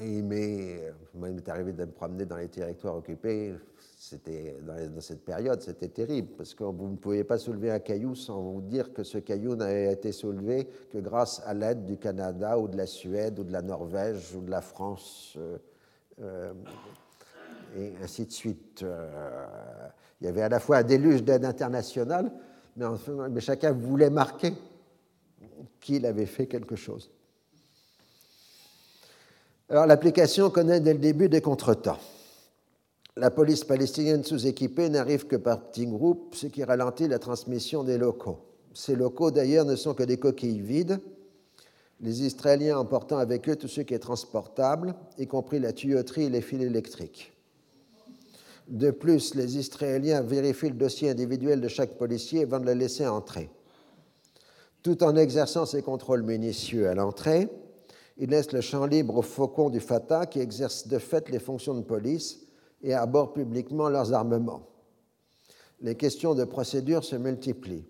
il m'est arrivé de me promener dans les territoires occupés. C'était dans, cette période, c'était terrible parce que vous ne pouviez pas soulever un caillou sans vous dire que ce caillou n'avait été soulevé que grâce à l'aide du Canada ou de la Suède ou de la Norvège ou de la France euh, euh, et ainsi de suite. Euh, il y avait à la fois un déluge d'aide internationale, mais, chacun voulait marquer qu'il avait fait quelque chose. Alors l'application connaît dès le début des contretemps. La police palestinienne sous-équipée n'arrive que par petits groupes, ce qui ralentit la transmission des locaux. Ces locaux, d'ailleurs, ne sont que des coquilles vides, les Israéliens emportant avec eux tout ce qui est transportable, y compris la tuyauterie et les fils électriques. De plus, les Israéliens vérifient le dossier individuel de chaque policier avant de le laisser entrer. Tout en exerçant ces contrôles minutieux à l'entrée, il laisse le champ libre aux faucons du Fatah qui exercent de fait les fonctions de police et abordent publiquement leurs armements. Les questions de procédure se multiplient.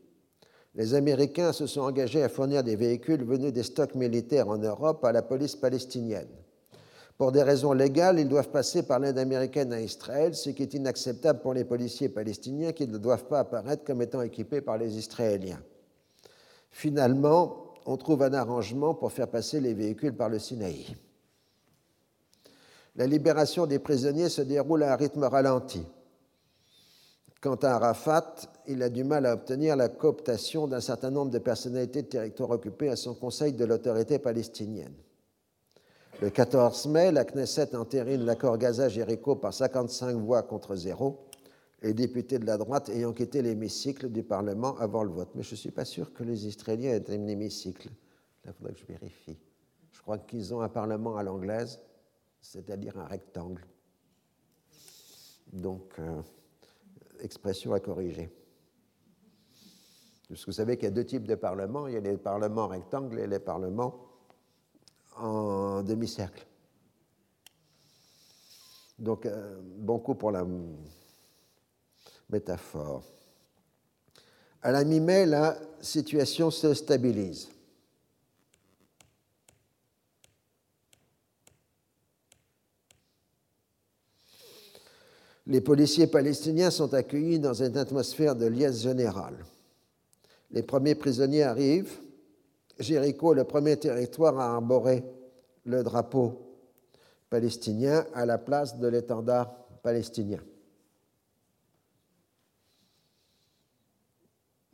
Les Américains se sont engagés à fournir des véhicules venus des stocks militaires en Europe à la police palestinienne. Pour des raisons légales, ils doivent passer par l'aide américaine à Israël, ce qui est inacceptable pour les policiers palestiniens qui ne doivent pas apparaître comme étant équipés par les Israéliens. Finalement, on trouve un arrangement pour faire passer les véhicules par le Sinaï. La libération des prisonniers se déroule à un rythme ralenti. Quant à Arafat, il a du mal à obtenir la cooptation d'un certain nombre de personnalités de territoire occupés à son conseil de l'autorité palestinienne. Le 14 mai, la Knesset entérine l'accord Gaza-Jéricho par 55 voix contre zéro les députés de la droite ayant quitté l'hémicycle du Parlement avant le vote. Mais je ne suis pas sûr que les Israéliens aient un hémicycle. il faudrait que je vérifie. Je crois qu'ils ont un Parlement à l'anglaise, c'est-à-dire un rectangle. Donc, euh, expression à corriger. Parce que vous savez qu'il y a deux types de parlements. Il y a les parlements rectangles et les parlements en demi-cercle. Donc, euh, bon coup pour la métaphore. À la mi-mai, la situation se stabilise. Les policiers palestiniens sont accueillis dans une atmosphère de liesse générale. Les premiers prisonniers arrivent. Jéricho, le premier territoire à arborer le drapeau palestinien à la place de l'étendard palestinien.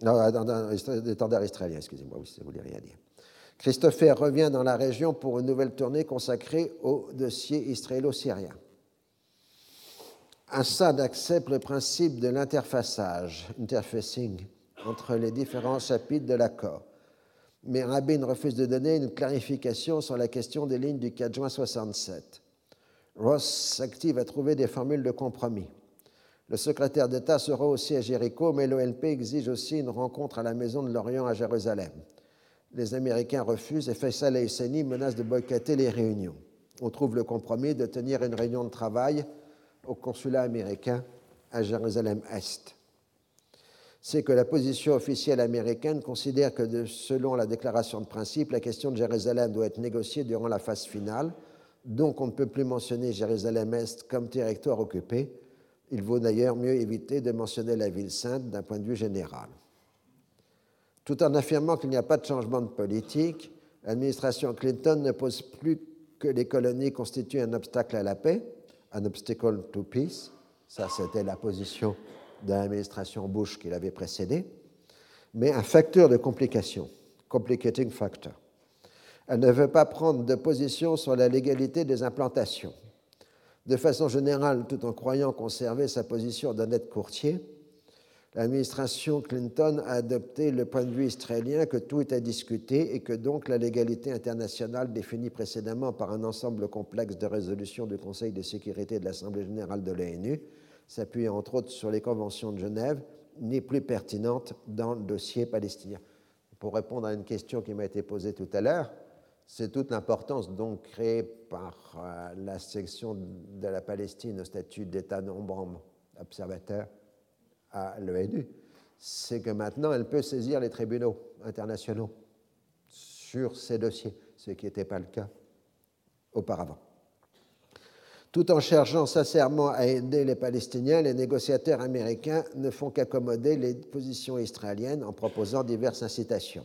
Non, l'étendard israélien, excusez-moi, oui, ça ne voulait rien dire. Christopher revient dans la région pour une nouvelle tournée consacrée au dossier israélo-syrien. Assad accepte le principe de l'interfaçage, interfacing, entre les différents chapitres de l'accord. Mais Rabin refuse de donner une clarification sur la question des lignes du 4 juin 67. Ross s'active à trouver des formules de compromis. Le secrétaire d'État sera aussi à Jéricho, mais l'ONP exige aussi une rencontre à la Maison de l'Orient à Jérusalem. Les Américains refusent et Faisal et Husseini menacent de boycotter les réunions. On trouve le compromis de tenir une réunion de travail au consulat américain à Jérusalem-Est. C'est que la position officielle américaine considère que, selon la déclaration de principe, la question de Jérusalem doit être négociée durant la phase finale, donc on ne peut plus mentionner Jérusalem-Est comme territoire occupé. Il vaut d'ailleurs mieux éviter de mentionner la ville sainte d'un point de vue général. Tout en affirmant qu'il n'y a pas de changement de politique, l'administration Clinton ne pose plus que les colonies constituent un obstacle à la paix, un obstacle to peace. Ça, c'était la position de l'administration Bush qui l'avait précédée, mais un facteur de complication, complicating factor. Elle ne veut pas prendre de position sur la légalité des implantations. De façon générale, tout en croyant conserver sa position d'honnête courtier, l'administration Clinton a adopté le point de vue israélien que tout est à discuter et que donc la légalité internationale définie précédemment par un ensemble complexe de résolutions du Conseil de sécurité de l'Assemblée générale de l'ONU, s'appuyant entre autres sur les conventions de Genève, n'est plus pertinente dans le dossier palestinien. Pour répondre à une question qui m'a été posée tout à l'heure, c'est toute l'importance donc créée par euh, la section de la Palestine au statut d'État non observateur à l'ONU, c'est que maintenant elle peut saisir les tribunaux internationaux sur ces dossiers, ce qui n'était pas le cas auparavant. Tout en cherchant sincèrement à aider les Palestiniens, les négociateurs américains ne font qu'accommoder les positions israéliennes en proposant diverses incitations.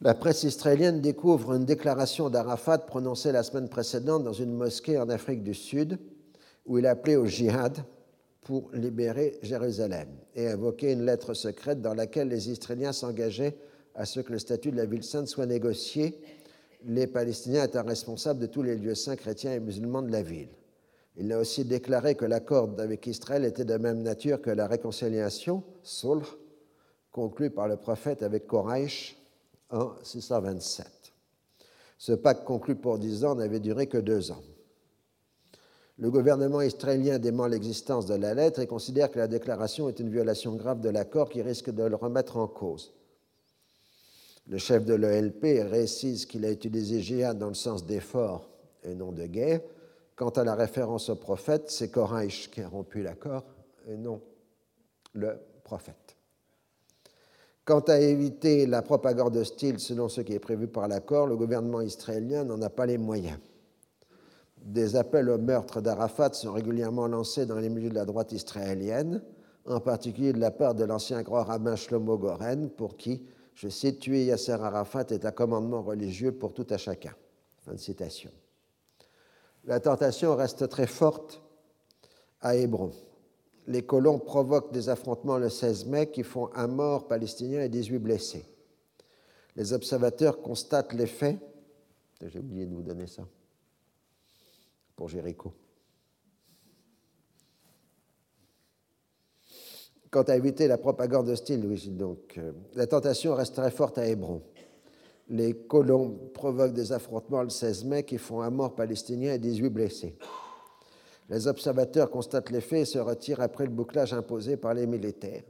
La presse israélienne découvre une déclaration d'Arafat prononcée la semaine précédente dans une mosquée en Afrique du Sud où il appelait au jihad pour libérer Jérusalem et invoquait une lettre secrète dans laquelle les Israéliens s'engageaient à ce que le statut de la ville sainte soit négocié, les Palestiniens étant responsables de tous les lieux saints chrétiens et musulmans de la ville. Il a aussi déclaré que l'accord avec Israël était de même nature que la réconciliation, sulh, conclue par le prophète avec Koraïch en 627. Ce pacte conclu pour dix ans n'avait duré que deux ans. Le gouvernement israélien dément l'existence de la lettre et considère que la déclaration est une violation grave de l'accord qui risque de le remettre en cause. Le chef de l'ELP récise qu'il a utilisé jihad dans le sens d'effort et non de guerre. Quant à la référence au prophète, c'est Koraïch qui a rompu l'accord et non le prophète. Quant à éviter la propagande hostile selon ce qui est prévu par l'accord, le gouvernement israélien n'en a pas les moyens. Des appels au meurtre d'Arafat sont régulièrement lancés dans les milieux de la droite israélienne, en particulier de la part de l'ancien grand rabbin Shlomo Goren, pour qui, je cite, tuer Yasser Arafat est un commandement religieux pour tout à chacun. Fin de citation. La tentation reste très forte à Hébron. Les colons provoquent des affrontements le 16 mai qui font un mort palestinien et 18 blessés. Les observateurs constatent les faits. J'ai oublié de vous donner ça pour Jéricho. Quant à éviter la propagande hostile, oui, donc, euh, la tentation reste très forte à Hébron. Les colons provoquent des affrontements le 16 mai qui font un mort palestinien et 18 blessés. Les observateurs constatent les faits et se retirent après le bouclage imposé par les militaires.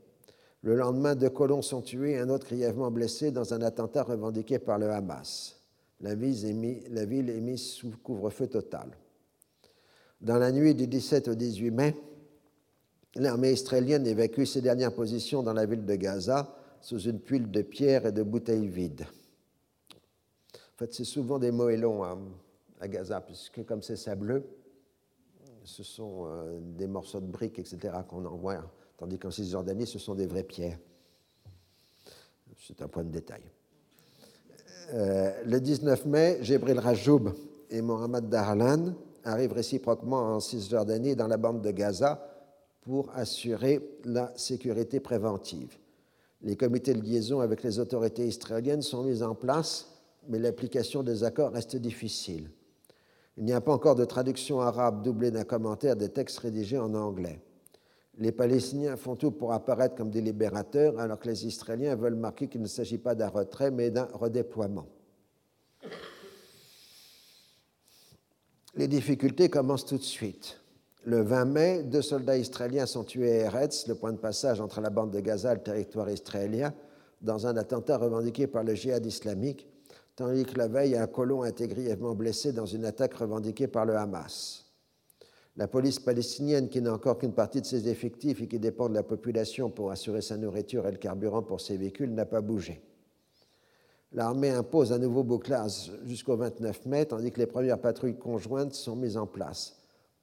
Le lendemain, deux colons sont tués et un autre grièvement blessé dans un attentat revendiqué par le Hamas. La ville est mise sous couvre-feu total. Dans la nuit du 17 au 18 mai, l'armée israélienne évacue ses dernières positions dans la ville de Gaza sous une tuile de pierre et de bouteilles vides. En fait, c'est souvent des moellons à, à, Gaza, puisque comme c'est sableux, ce sont euh, des morceaux de briques, etc., qu'on envoie, tandis qu'en Cisjordanie, ce sont des vraies pierres. C'est un point de détail. Euh, le 19 mai, Jebril Rajoub et Mohamed Dahlan arrivent réciproquement en Cisjordanie dans la bande de Gaza pour assurer la sécurité préventive. Les comités de liaison avec les autorités israéliennes sont mis en place, mais l'application des accords reste difficile. Il n'y a pas encore de traduction arabe doublée d'un commentaire des textes rédigés en anglais. Les Palestiniens font tout pour apparaître comme des libérateurs, alors que les Israéliens veulent marquer qu'il ne s'agit pas d'un retrait, mais d'un redéploiement. Les difficultés commencent tout de suite. Le 20 mai, deux soldats israéliens sont tués à Eretz, le point de passage entre la bande de Gaza et le territoire israélien, dans un attentat revendiqué par le djihad islamique, tandis que la veille, un colon a été grièvement blessé dans une attaque revendiquée par le Hamas. La police palestinienne, qui n'a encore qu'une partie de ses effectifs et qui dépend de la population pour assurer sa nourriture et le carburant pour ses véhicules, n'a pas bougé. L'armée impose un nouveau bouclage jusqu'au 29 mai, tandis que les premières patrouilles conjointes sont mises en place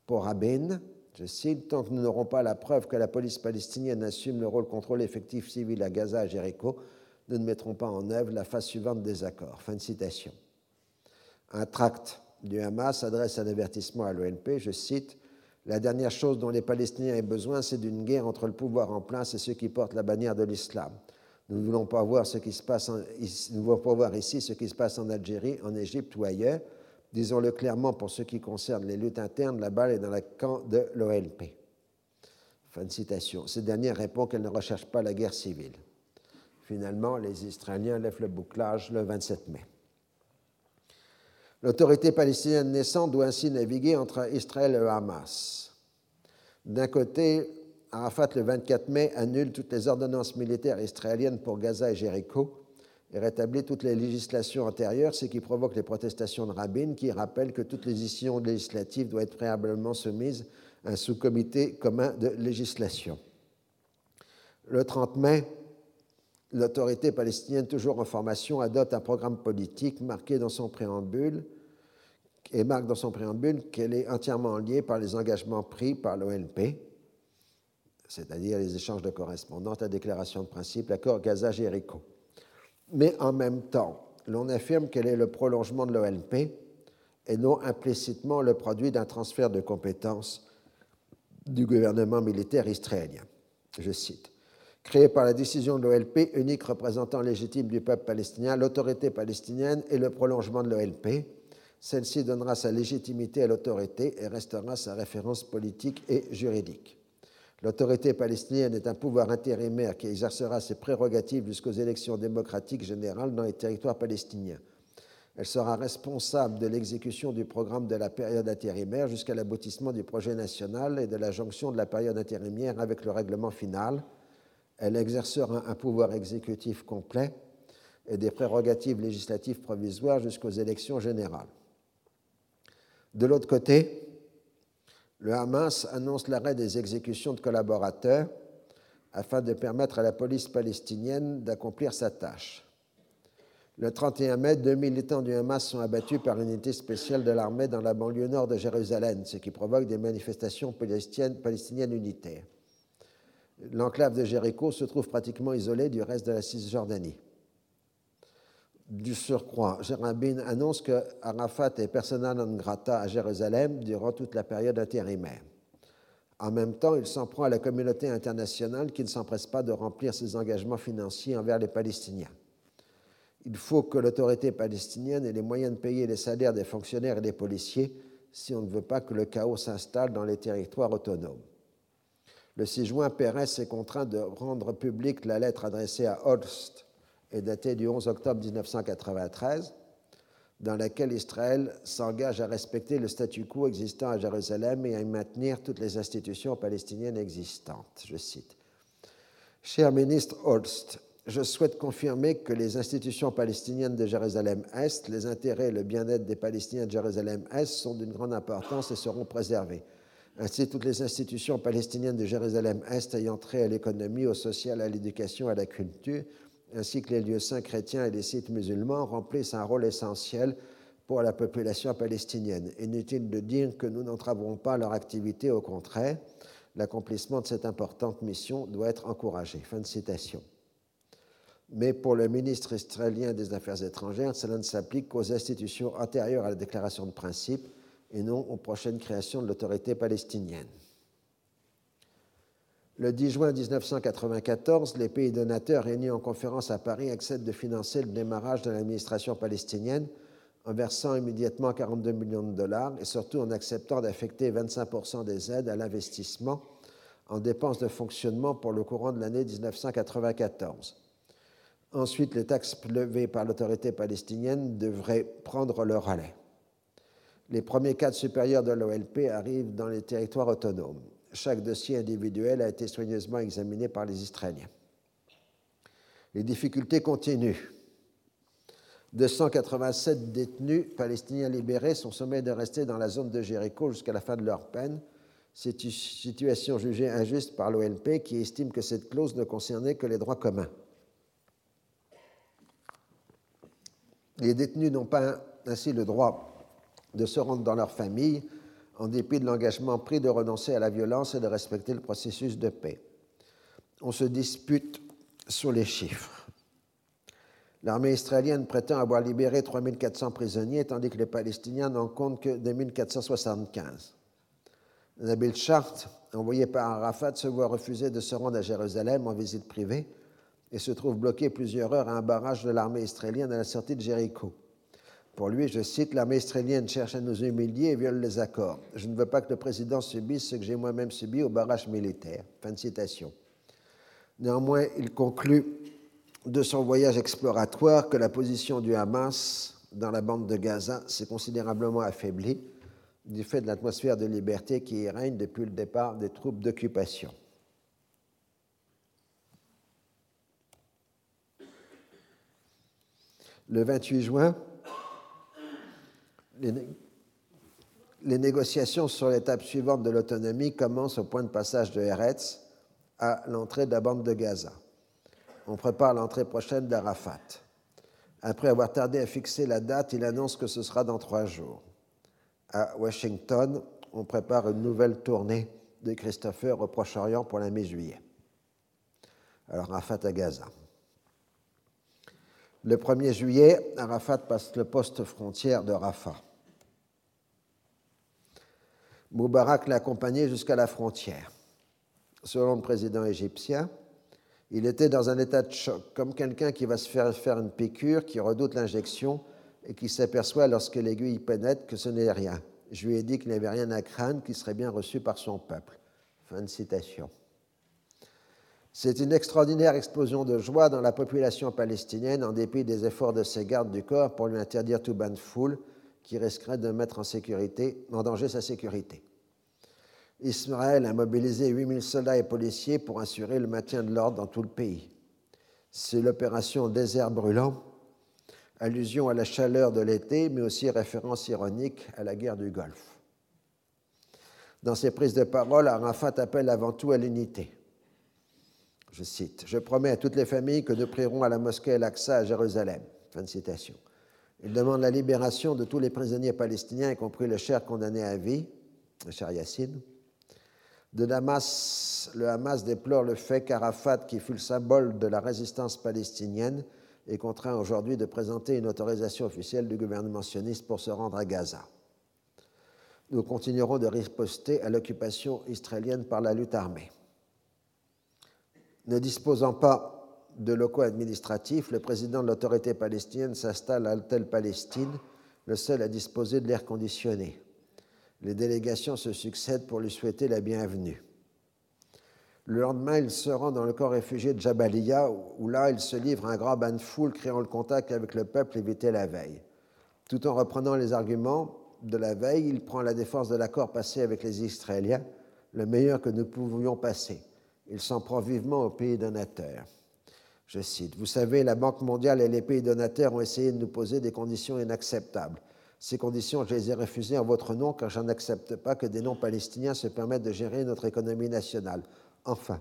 pour Rabin, je cite, Tant que nous n'aurons pas la preuve que la police palestinienne assume le rôle contrôle effectif civil à Gaza et Jéricho, nous ne mettrons pas en œuvre la phase suivante des accords. Fin de citation. Un tract du Hamas adresse un avertissement à l'ONP, je cite, La dernière chose dont les Palestiniens aient besoin, c'est d'une guerre entre le pouvoir en place et ceux qui portent la bannière de l'islam. Nous ne voulons pas voir ce qui se passe nous voulons pas voir ici ce qui se passe en Algérie, en Égypte ou ailleurs. Disons-le clairement pour ce qui concerne les luttes internes, la balle est dans le camp de l'OLP. Fin de citation. Cette dernière répond qu'elle ne recherche pas la guerre civile. Finalement, les Israéliens lèvent le bouclage le 27 mai. L'autorité palestinienne naissante doit ainsi naviguer entre Israël et Hamas. D'un côté, Arafat, le 24 mai, annule toutes les ordonnances militaires israéliennes pour Gaza et Jéricho et rétablit toutes les législations antérieures, ce qui provoque les protestations de Rabin, qui rappelle que toutes les décisions législatives doivent être préalablement soumises à un sous-comité commun de législation. Le 30 mai, l'autorité palestinienne, toujours en formation, adopte un programme politique marqué dans son préambule et marque dans son préambule qu'elle est entièrement liée par les engagements pris par l'ONP, c'est-à-dire les échanges de correspondances, la déclaration de principe, l'accord Gaza-Jéricho mais en même temps, l'on affirme qu'elle est le prolongement de l'OLP et non implicitement le produit d'un transfert de compétences du gouvernement militaire israélien. Je cite. Créée par la décision de l'OLP, unique représentant légitime du peuple palestinien, l'autorité palestinienne est le prolongement de l'OLP. Celle-ci donnera sa légitimité à l'autorité et restera sa référence politique et juridique. L'autorité palestinienne est un pouvoir intérimaire qui exercera ses prérogatives jusqu'aux élections démocratiques générales dans les territoires palestiniens. Elle sera responsable de l'exécution du programme de la période intérimaire jusqu'à l'aboutissement du projet national et de la jonction de la période intérimaire avec le règlement final. Elle exercera un pouvoir exécutif complet et des prérogatives législatives provisoires jusqu'aux élections générales. De l'autre côté, le Hamas annonce l'arrêt des exécutions de collaborateurs afin de permettre à la police palestinienne d'accomplir sa tâche. Le 31 mai, deux militants du Hamas sont abattus par une unité spéciale de l'armée dans la banlieue nord de Jérusalem, ce qui provoque des manifestations palestiniennes unitaires. L'enclave de Jéricho se trouve pratiquement isolée du reste de la Cisjordanie du surcroît, Rabin annonce que Arafat est persona non grata à Jérusalem durant toute la période intérimaire. En même temps, il s'en prend à la communauté internationale qui ne s'empresse pas de remplir ses engagements financiers envers les Palestiniens. Il faut que l'autorité palestinienne ait les moyens de payer les salaires des fonctionnaires et des policiers si on ne veut pas que le chaos s'installe dans les territoires autonomes. Le 6 juin, Pérez est contraint de rendre publique la lettre adressée à Holst, est datée du 11 octobre 1993, dans laquelle Israël s'engage à respecter le statu quo existant à Jérusalem et à y maintenir toutes les institutions palestiniennes existantes. Je cite. Cher ministre Holst, je souhaite confirmer que les institutions palestiniennes de Jérusalem-Est, les intérêts et le bien-être des Palestiniens de Jérusalem-Est sont d'une grande importance et seront préservés. Ainsi, toutes les institutions palestiniennes de Jérusalem-Est ayant trait à l'économie, au social, à l'éducation, à la culture, ainsi que les lieux saints chrétiens et les sites musulmans, remplissent un rôle essentiel pour la population palestinienne. Inutile de dire que nous n'entraverons pas leur activité, au contraire, l'accomplissement de cette importante mission doit être encouragé. Fin de citation. mais pour le ministre israélien des Affaires étrangères, cela ne s'applique qu'aux institutions antérieures à la déclaration de principe et non aux prochaines créations de l'autorité palestinienne. Le 10 juin 1994, les pays donateurs réunis en conférence à Paris acceptent de financer le démarrage de l'administration palestinienne en versant immédiatement 42 millions de dollars et surtout en acceptant d'affecter 25% des aides à l'investissement en dépenses de fonctionnement pour le courant de l'année 1994. Ensuite, les taxes levées par l'autorité palestinienne devraient prendre leur relais. Les premiers cadres supérieurs de l'OLP arrivent dans les territoires autonomes. Chaque dossier individuel a été soigneusement examiné par les Israéliens. Les difficultés continuent. 287 détenus palestiniens libérés sont sommés de rester dans la zone de Jéricho jusqu'à la fin de leur peine. C'est une situation jugée injuste par l'OLP qui estime que cette clause ne concernait que les droits communs. Les détenus n'ont pas ainsi le droit de se rendre dans leur famille en dépit de l'engagement pris de renoncer à la violence et de respecter le processus de paix. On se dispute sur les chiffres. L'armée israélienne prétend avoir libéré 3400 prisonniers, tandis que les Palestiniens n'en comptent que 2475. Nabil Chart, envoyé par Arafat, se voit refuser de se rendre à Jérusalem en visite privée et se trouve bloqué plusieurs heures à un barrage de l'armée israélienne à la sortie de Jéricho. Pour lui, je cite, l'armée israélienne cherche à nous humilier et viole les accords. Je ne veux pas que le président subisse ce que j'ai moi-même subi au barrage militaire. Fin de citation. Néanmoins, il conclut de son voyage exploratoire que la position du Hamas dans la bande de Gaza s'est considérablement affaiblie du fait de l'atmosphère de liberté qui y règne depuis le départ des troupes d'occupation. Le 28 juin, les, négociations sur l'étape suivante de l'autonomie commencent au point de passage de Eretz à l'entrée de la bande de Gaza. On prépare l'entrée prochaine d'Arafat. Après avoir tardé à fixer la date, il annonce que ce sera dans trois jours. À Washington, on prépare une nouvelle tournée de Christopher au Proche-Orient pour la mi-juillet. Alors Arafat à Gaza. Le 1er juillet, Arafat passe le poste frontière de Rafah. Moubarak l'a accompagné jusqu'à la frontière. Selon le président égyptien, il était dans un état de choc, comme quelqu'un qui va se faire faire une piqûre, qui redoute l'injection et qui s'aperçoit lorsque l'aiguille pénètre que ce n'est rien. Je lui ai dit qu'il n'avait rien à craindre, qu'il serait bien reçu par son peuple. Fin de citation. C'est une extraordinaire explosion de joie dans la population palestinienne en dépit des efforts de ses gardes du corps pour lui interdire tout bain de foule qui risquerait de mettre en, sécurité, danger sa sécurité. Israël a mobilisé 8000 soldats et policiers pour assurer le maintien de l'ordre dans tout le pays. C'est l'opération Désert brûlant, allusion à la chaleur de l'été, mais aussi référence ironique à la guerre du Golfe. Dans ses prises de parole, Arafat appelle avant tout à l'unité. Je cite Je promets à toutes les familles que nous prierons à la mosquée Al-Aqsa à Jérusalem. Fin de citation. Il demande la libération de tous les prisonniers palestiniens, y compris le cher condamné à vie, le cher Yassine. De Damas, le Hamas déplore le fait qu'Arafat, qui fut le symbole de la résistance palestinienne, est contraint aujourd'hui de présenter une autorisation officielle du gouvernement sioniste pour se rendre à Gaza. Nous continuerons de riposter à l'occupation israélienne par la lutte armée. Ne disposant pas de locaux administratifs, le président de l'autorité palestinienne s'installe à Altel Palestine, le seul à disposer de l'air conditionné. Les délégations se succèdent pour lui souhaiter la bienvenue. Le lendemain, il se rend dans le camp réfugié de Jabalia, où là, il se livre à un grand bain de foule, créant le contact avec le peuple évité la veille. Tout en reprenant les arguments de la veille, il prend la défense de l'accord passé avec les Israéliens, le meilleur que nous pouvions passer. Il s'en prend vivement aux pays donateurs. Je cite, Vous savez, la Banque mondiale et les pays donateurs ont essayé de nous poser des conditions inacceptables. Ces conditions, je les ai refusées en votre nom car je n'accepte pas que des non-palestiniens se permettent de gérer notre économie nationale. Enfin,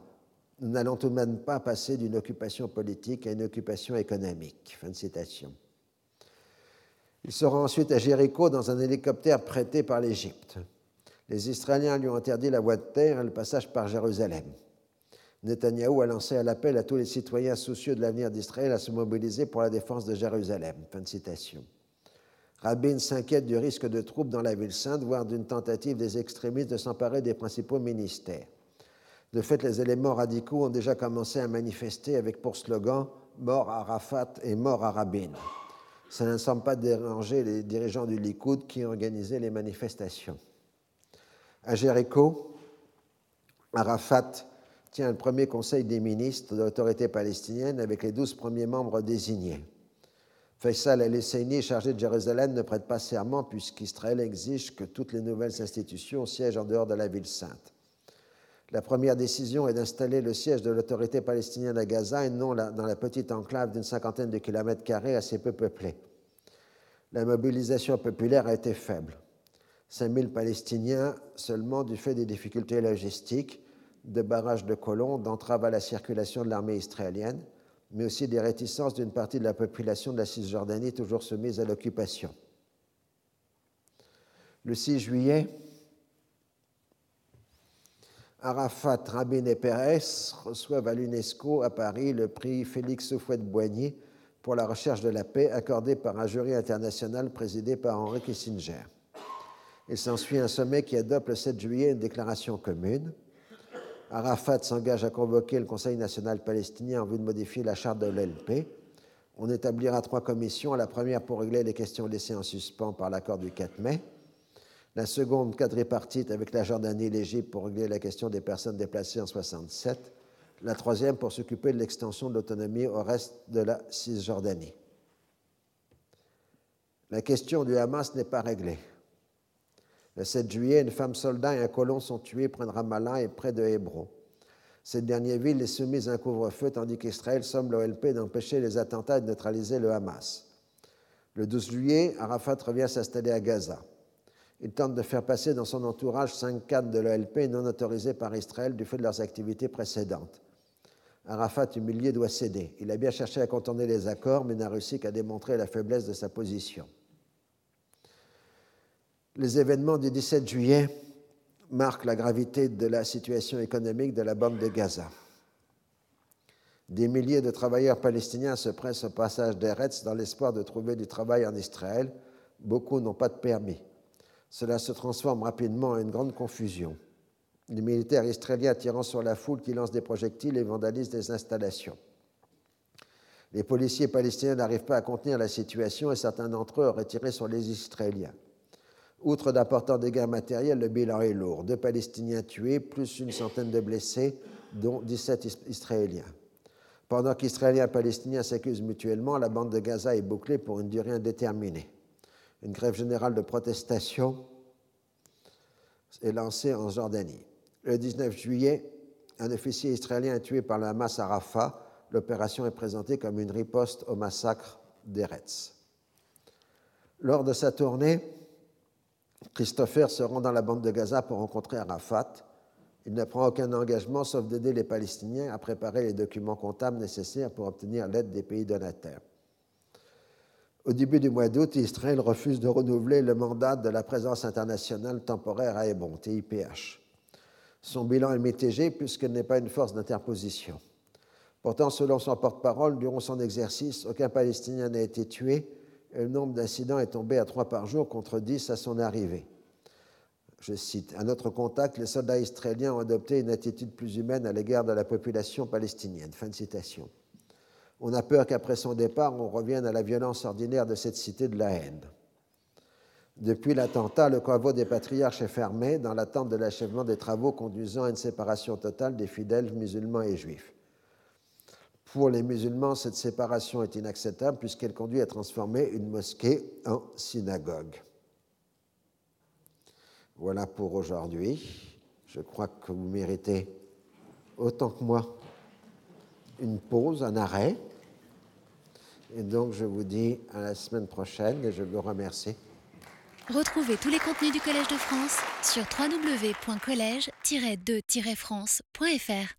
nous n'allons tout de même pas passer d'une occupation politique à une occupation économique. Fin de citation. Il sera ensuite à Jéricho dans un hélicoptère prêté par l'Égypte. Les Israéliens lui ont interdit la voie de terre et le passage par Jérusalem. Netanyahou a lancé un appel à tous les citoyens soucieux de l'avenir d'Israël à se mobiliser pour la défense de Jérusalem. Fin de citation. Rabin s'inquiète du risque de troupes dans la ville sainte, voire d'une tentative des extrémistes de s'emparer des principaux ministères. De fait, les éléments radicaux ont déjà commencé à manifester avec pour slogan Mort à Arafat et mort à Rabin. Ça ne semble pas déranger les dirigeants du Likoud qui organisé les manifestations. À Jéricho, Arafat tient le premier conseil des ministres de l'autorité palestinienne avec les douze premiers membres désignés. Faisal el-Husseini, chargé de Jérusalem, ne prête pas serment puisqu'Israël exige que toutes les nouvelles institutions siègent en dehors de la ville sainte. La première décision est d'installer le siège de l'autorité palestinienne à Gaza et non dans la petite enclave d'une cinquantaine de kilomètres carrés assez peu peuplée. La mobilisation populaire a été faible. 5000 Palestiniens seulement du fait des difficultés logistiques, de barrages de colons, d'entraves à la circulation de l'armée israélienne, mais aussi des réticences d'une partie de la population de la Cisjordanie toujours soumise à l'occupation. Le 6 juillet, Arafat, Rabin et Pérez reçoivent à l'UNESCO à Paris le prix Félix Houphouët-Boigny pour la recherche de la paix accordé par un jury international présidé par Henri Kissinger. Il s'ensuit un sommet qui adopte le 7 juillet une déclaration commune. Arafat s'engage à convoquer le Conseil national palestinien en vue de modifier la charte de l'LP. On établira trois commissions, la première pour régler les questions laissées en suspens par l'accord du 4 mai, la seconde quadripartite avec la Jordanie et l'Égypte pour régler la question des personnes déplacées en 67, la troisième pour s'occuper de l'extension de l'autonomie au reste de la Cisjordanie. La question du Hamas n'est pas réglée. Le 7 juillet, une femme soldat et un colon sont tués près de Ramallah et près de Hébron. Cette dernière ville est soumise à un couvre-feu tandis qu'Israël somme l'OLP d'empêcher les attentats et de neutraliser le Hamas. Le 12 juillet, Arafat revient s'installer à Gaza. Il tente de faire passer dans son entourage cinq cadres de l'OLP non autorisés par Israël du fait de leurs activités précédentes. Arafat, humilié, doit céder. Il a bien cherché à contourner les accords, mais n'a réussi qu'à démontrer la faiblesse de sa position les événements du 17 juillet marquent la gravité de la situation économique de la bande de Gaza. Des milliers de travailleurs palestiniens se pressent au passage d'Eretz dans l'espoir de trouver du travail en Israël. Beaucoup n'ont pas de permis. Cela se transforme rapidement en une grande confusion. Les militaires israéliens tirant sur la foule qui lance des projectiles et vandalisent des installations. Les policiers palestiniens n'arrivent pas à contenir la situation et certains d'entre eux auraient tiré sur les Israéliens. Outre d'importants dégâts matériels, le bilan est lourd. Deux Palestiniens tués, plus une centaine de blessés, dont 17 Israéliens. Pendant qu'Israéliens et Palestiniens s'accusent mutuellement, la bande de Gaza est bouclée pour une durée indéterminée. Une grève générale de protestation est lancée en Jordanie. Le 19 juillet, un officier israélien est tué par la masse à Rafah. L'opération est présentée comme une riposte au massacre d'Eretz. Lors de sa tournée, Christopher se rend dans la bande de Gaza pour rencontrer Arafat. Il ne prend aucun engagement sauf d'aider les Palestiniens à préparer les documents comptables nécessaires pour obtenir l'aide des pays donataires. Au début du mois d'août, Israël refuse de renouveler le mandat de la présence internationale temporaire à Hébron, TIPH. Son bilan est mitigé puisqu'elle n'est pas une force d'interposition. Pourtant, selon son porte-parole, durant son exercice, aucun Palestinien n'a été tué le nombre d'incidents est tombé à trois par jour contre dix à son arrivée. Je cite, à notre contact, les soldats israéliens ont adopté une attitude plus humaine à l'égard de la population palestinienne. Fin de citation. On a peur qu'après son départ, on revienne à la violence ordinaire de cette cité de la haine. Depuis l'attentat, le convoi des patriarches est fermé dans l'attente de l'achèvement des travaux conduisant à une séparation totale des fidèles musulmans et juifs. Pour les musulmans, cette séparation est inacceptable puisqu'elle conduit à transformer une mosquée en synagogue. Voilà pour aujourd'hui. Je crois que vous méritez autant que moi une pause, un arrêt. Et donc je vous dis à la semaine prochaine et je vous remercie. Retrouvez tous les contenus du Collège de France sur www.colège-2-france.fr.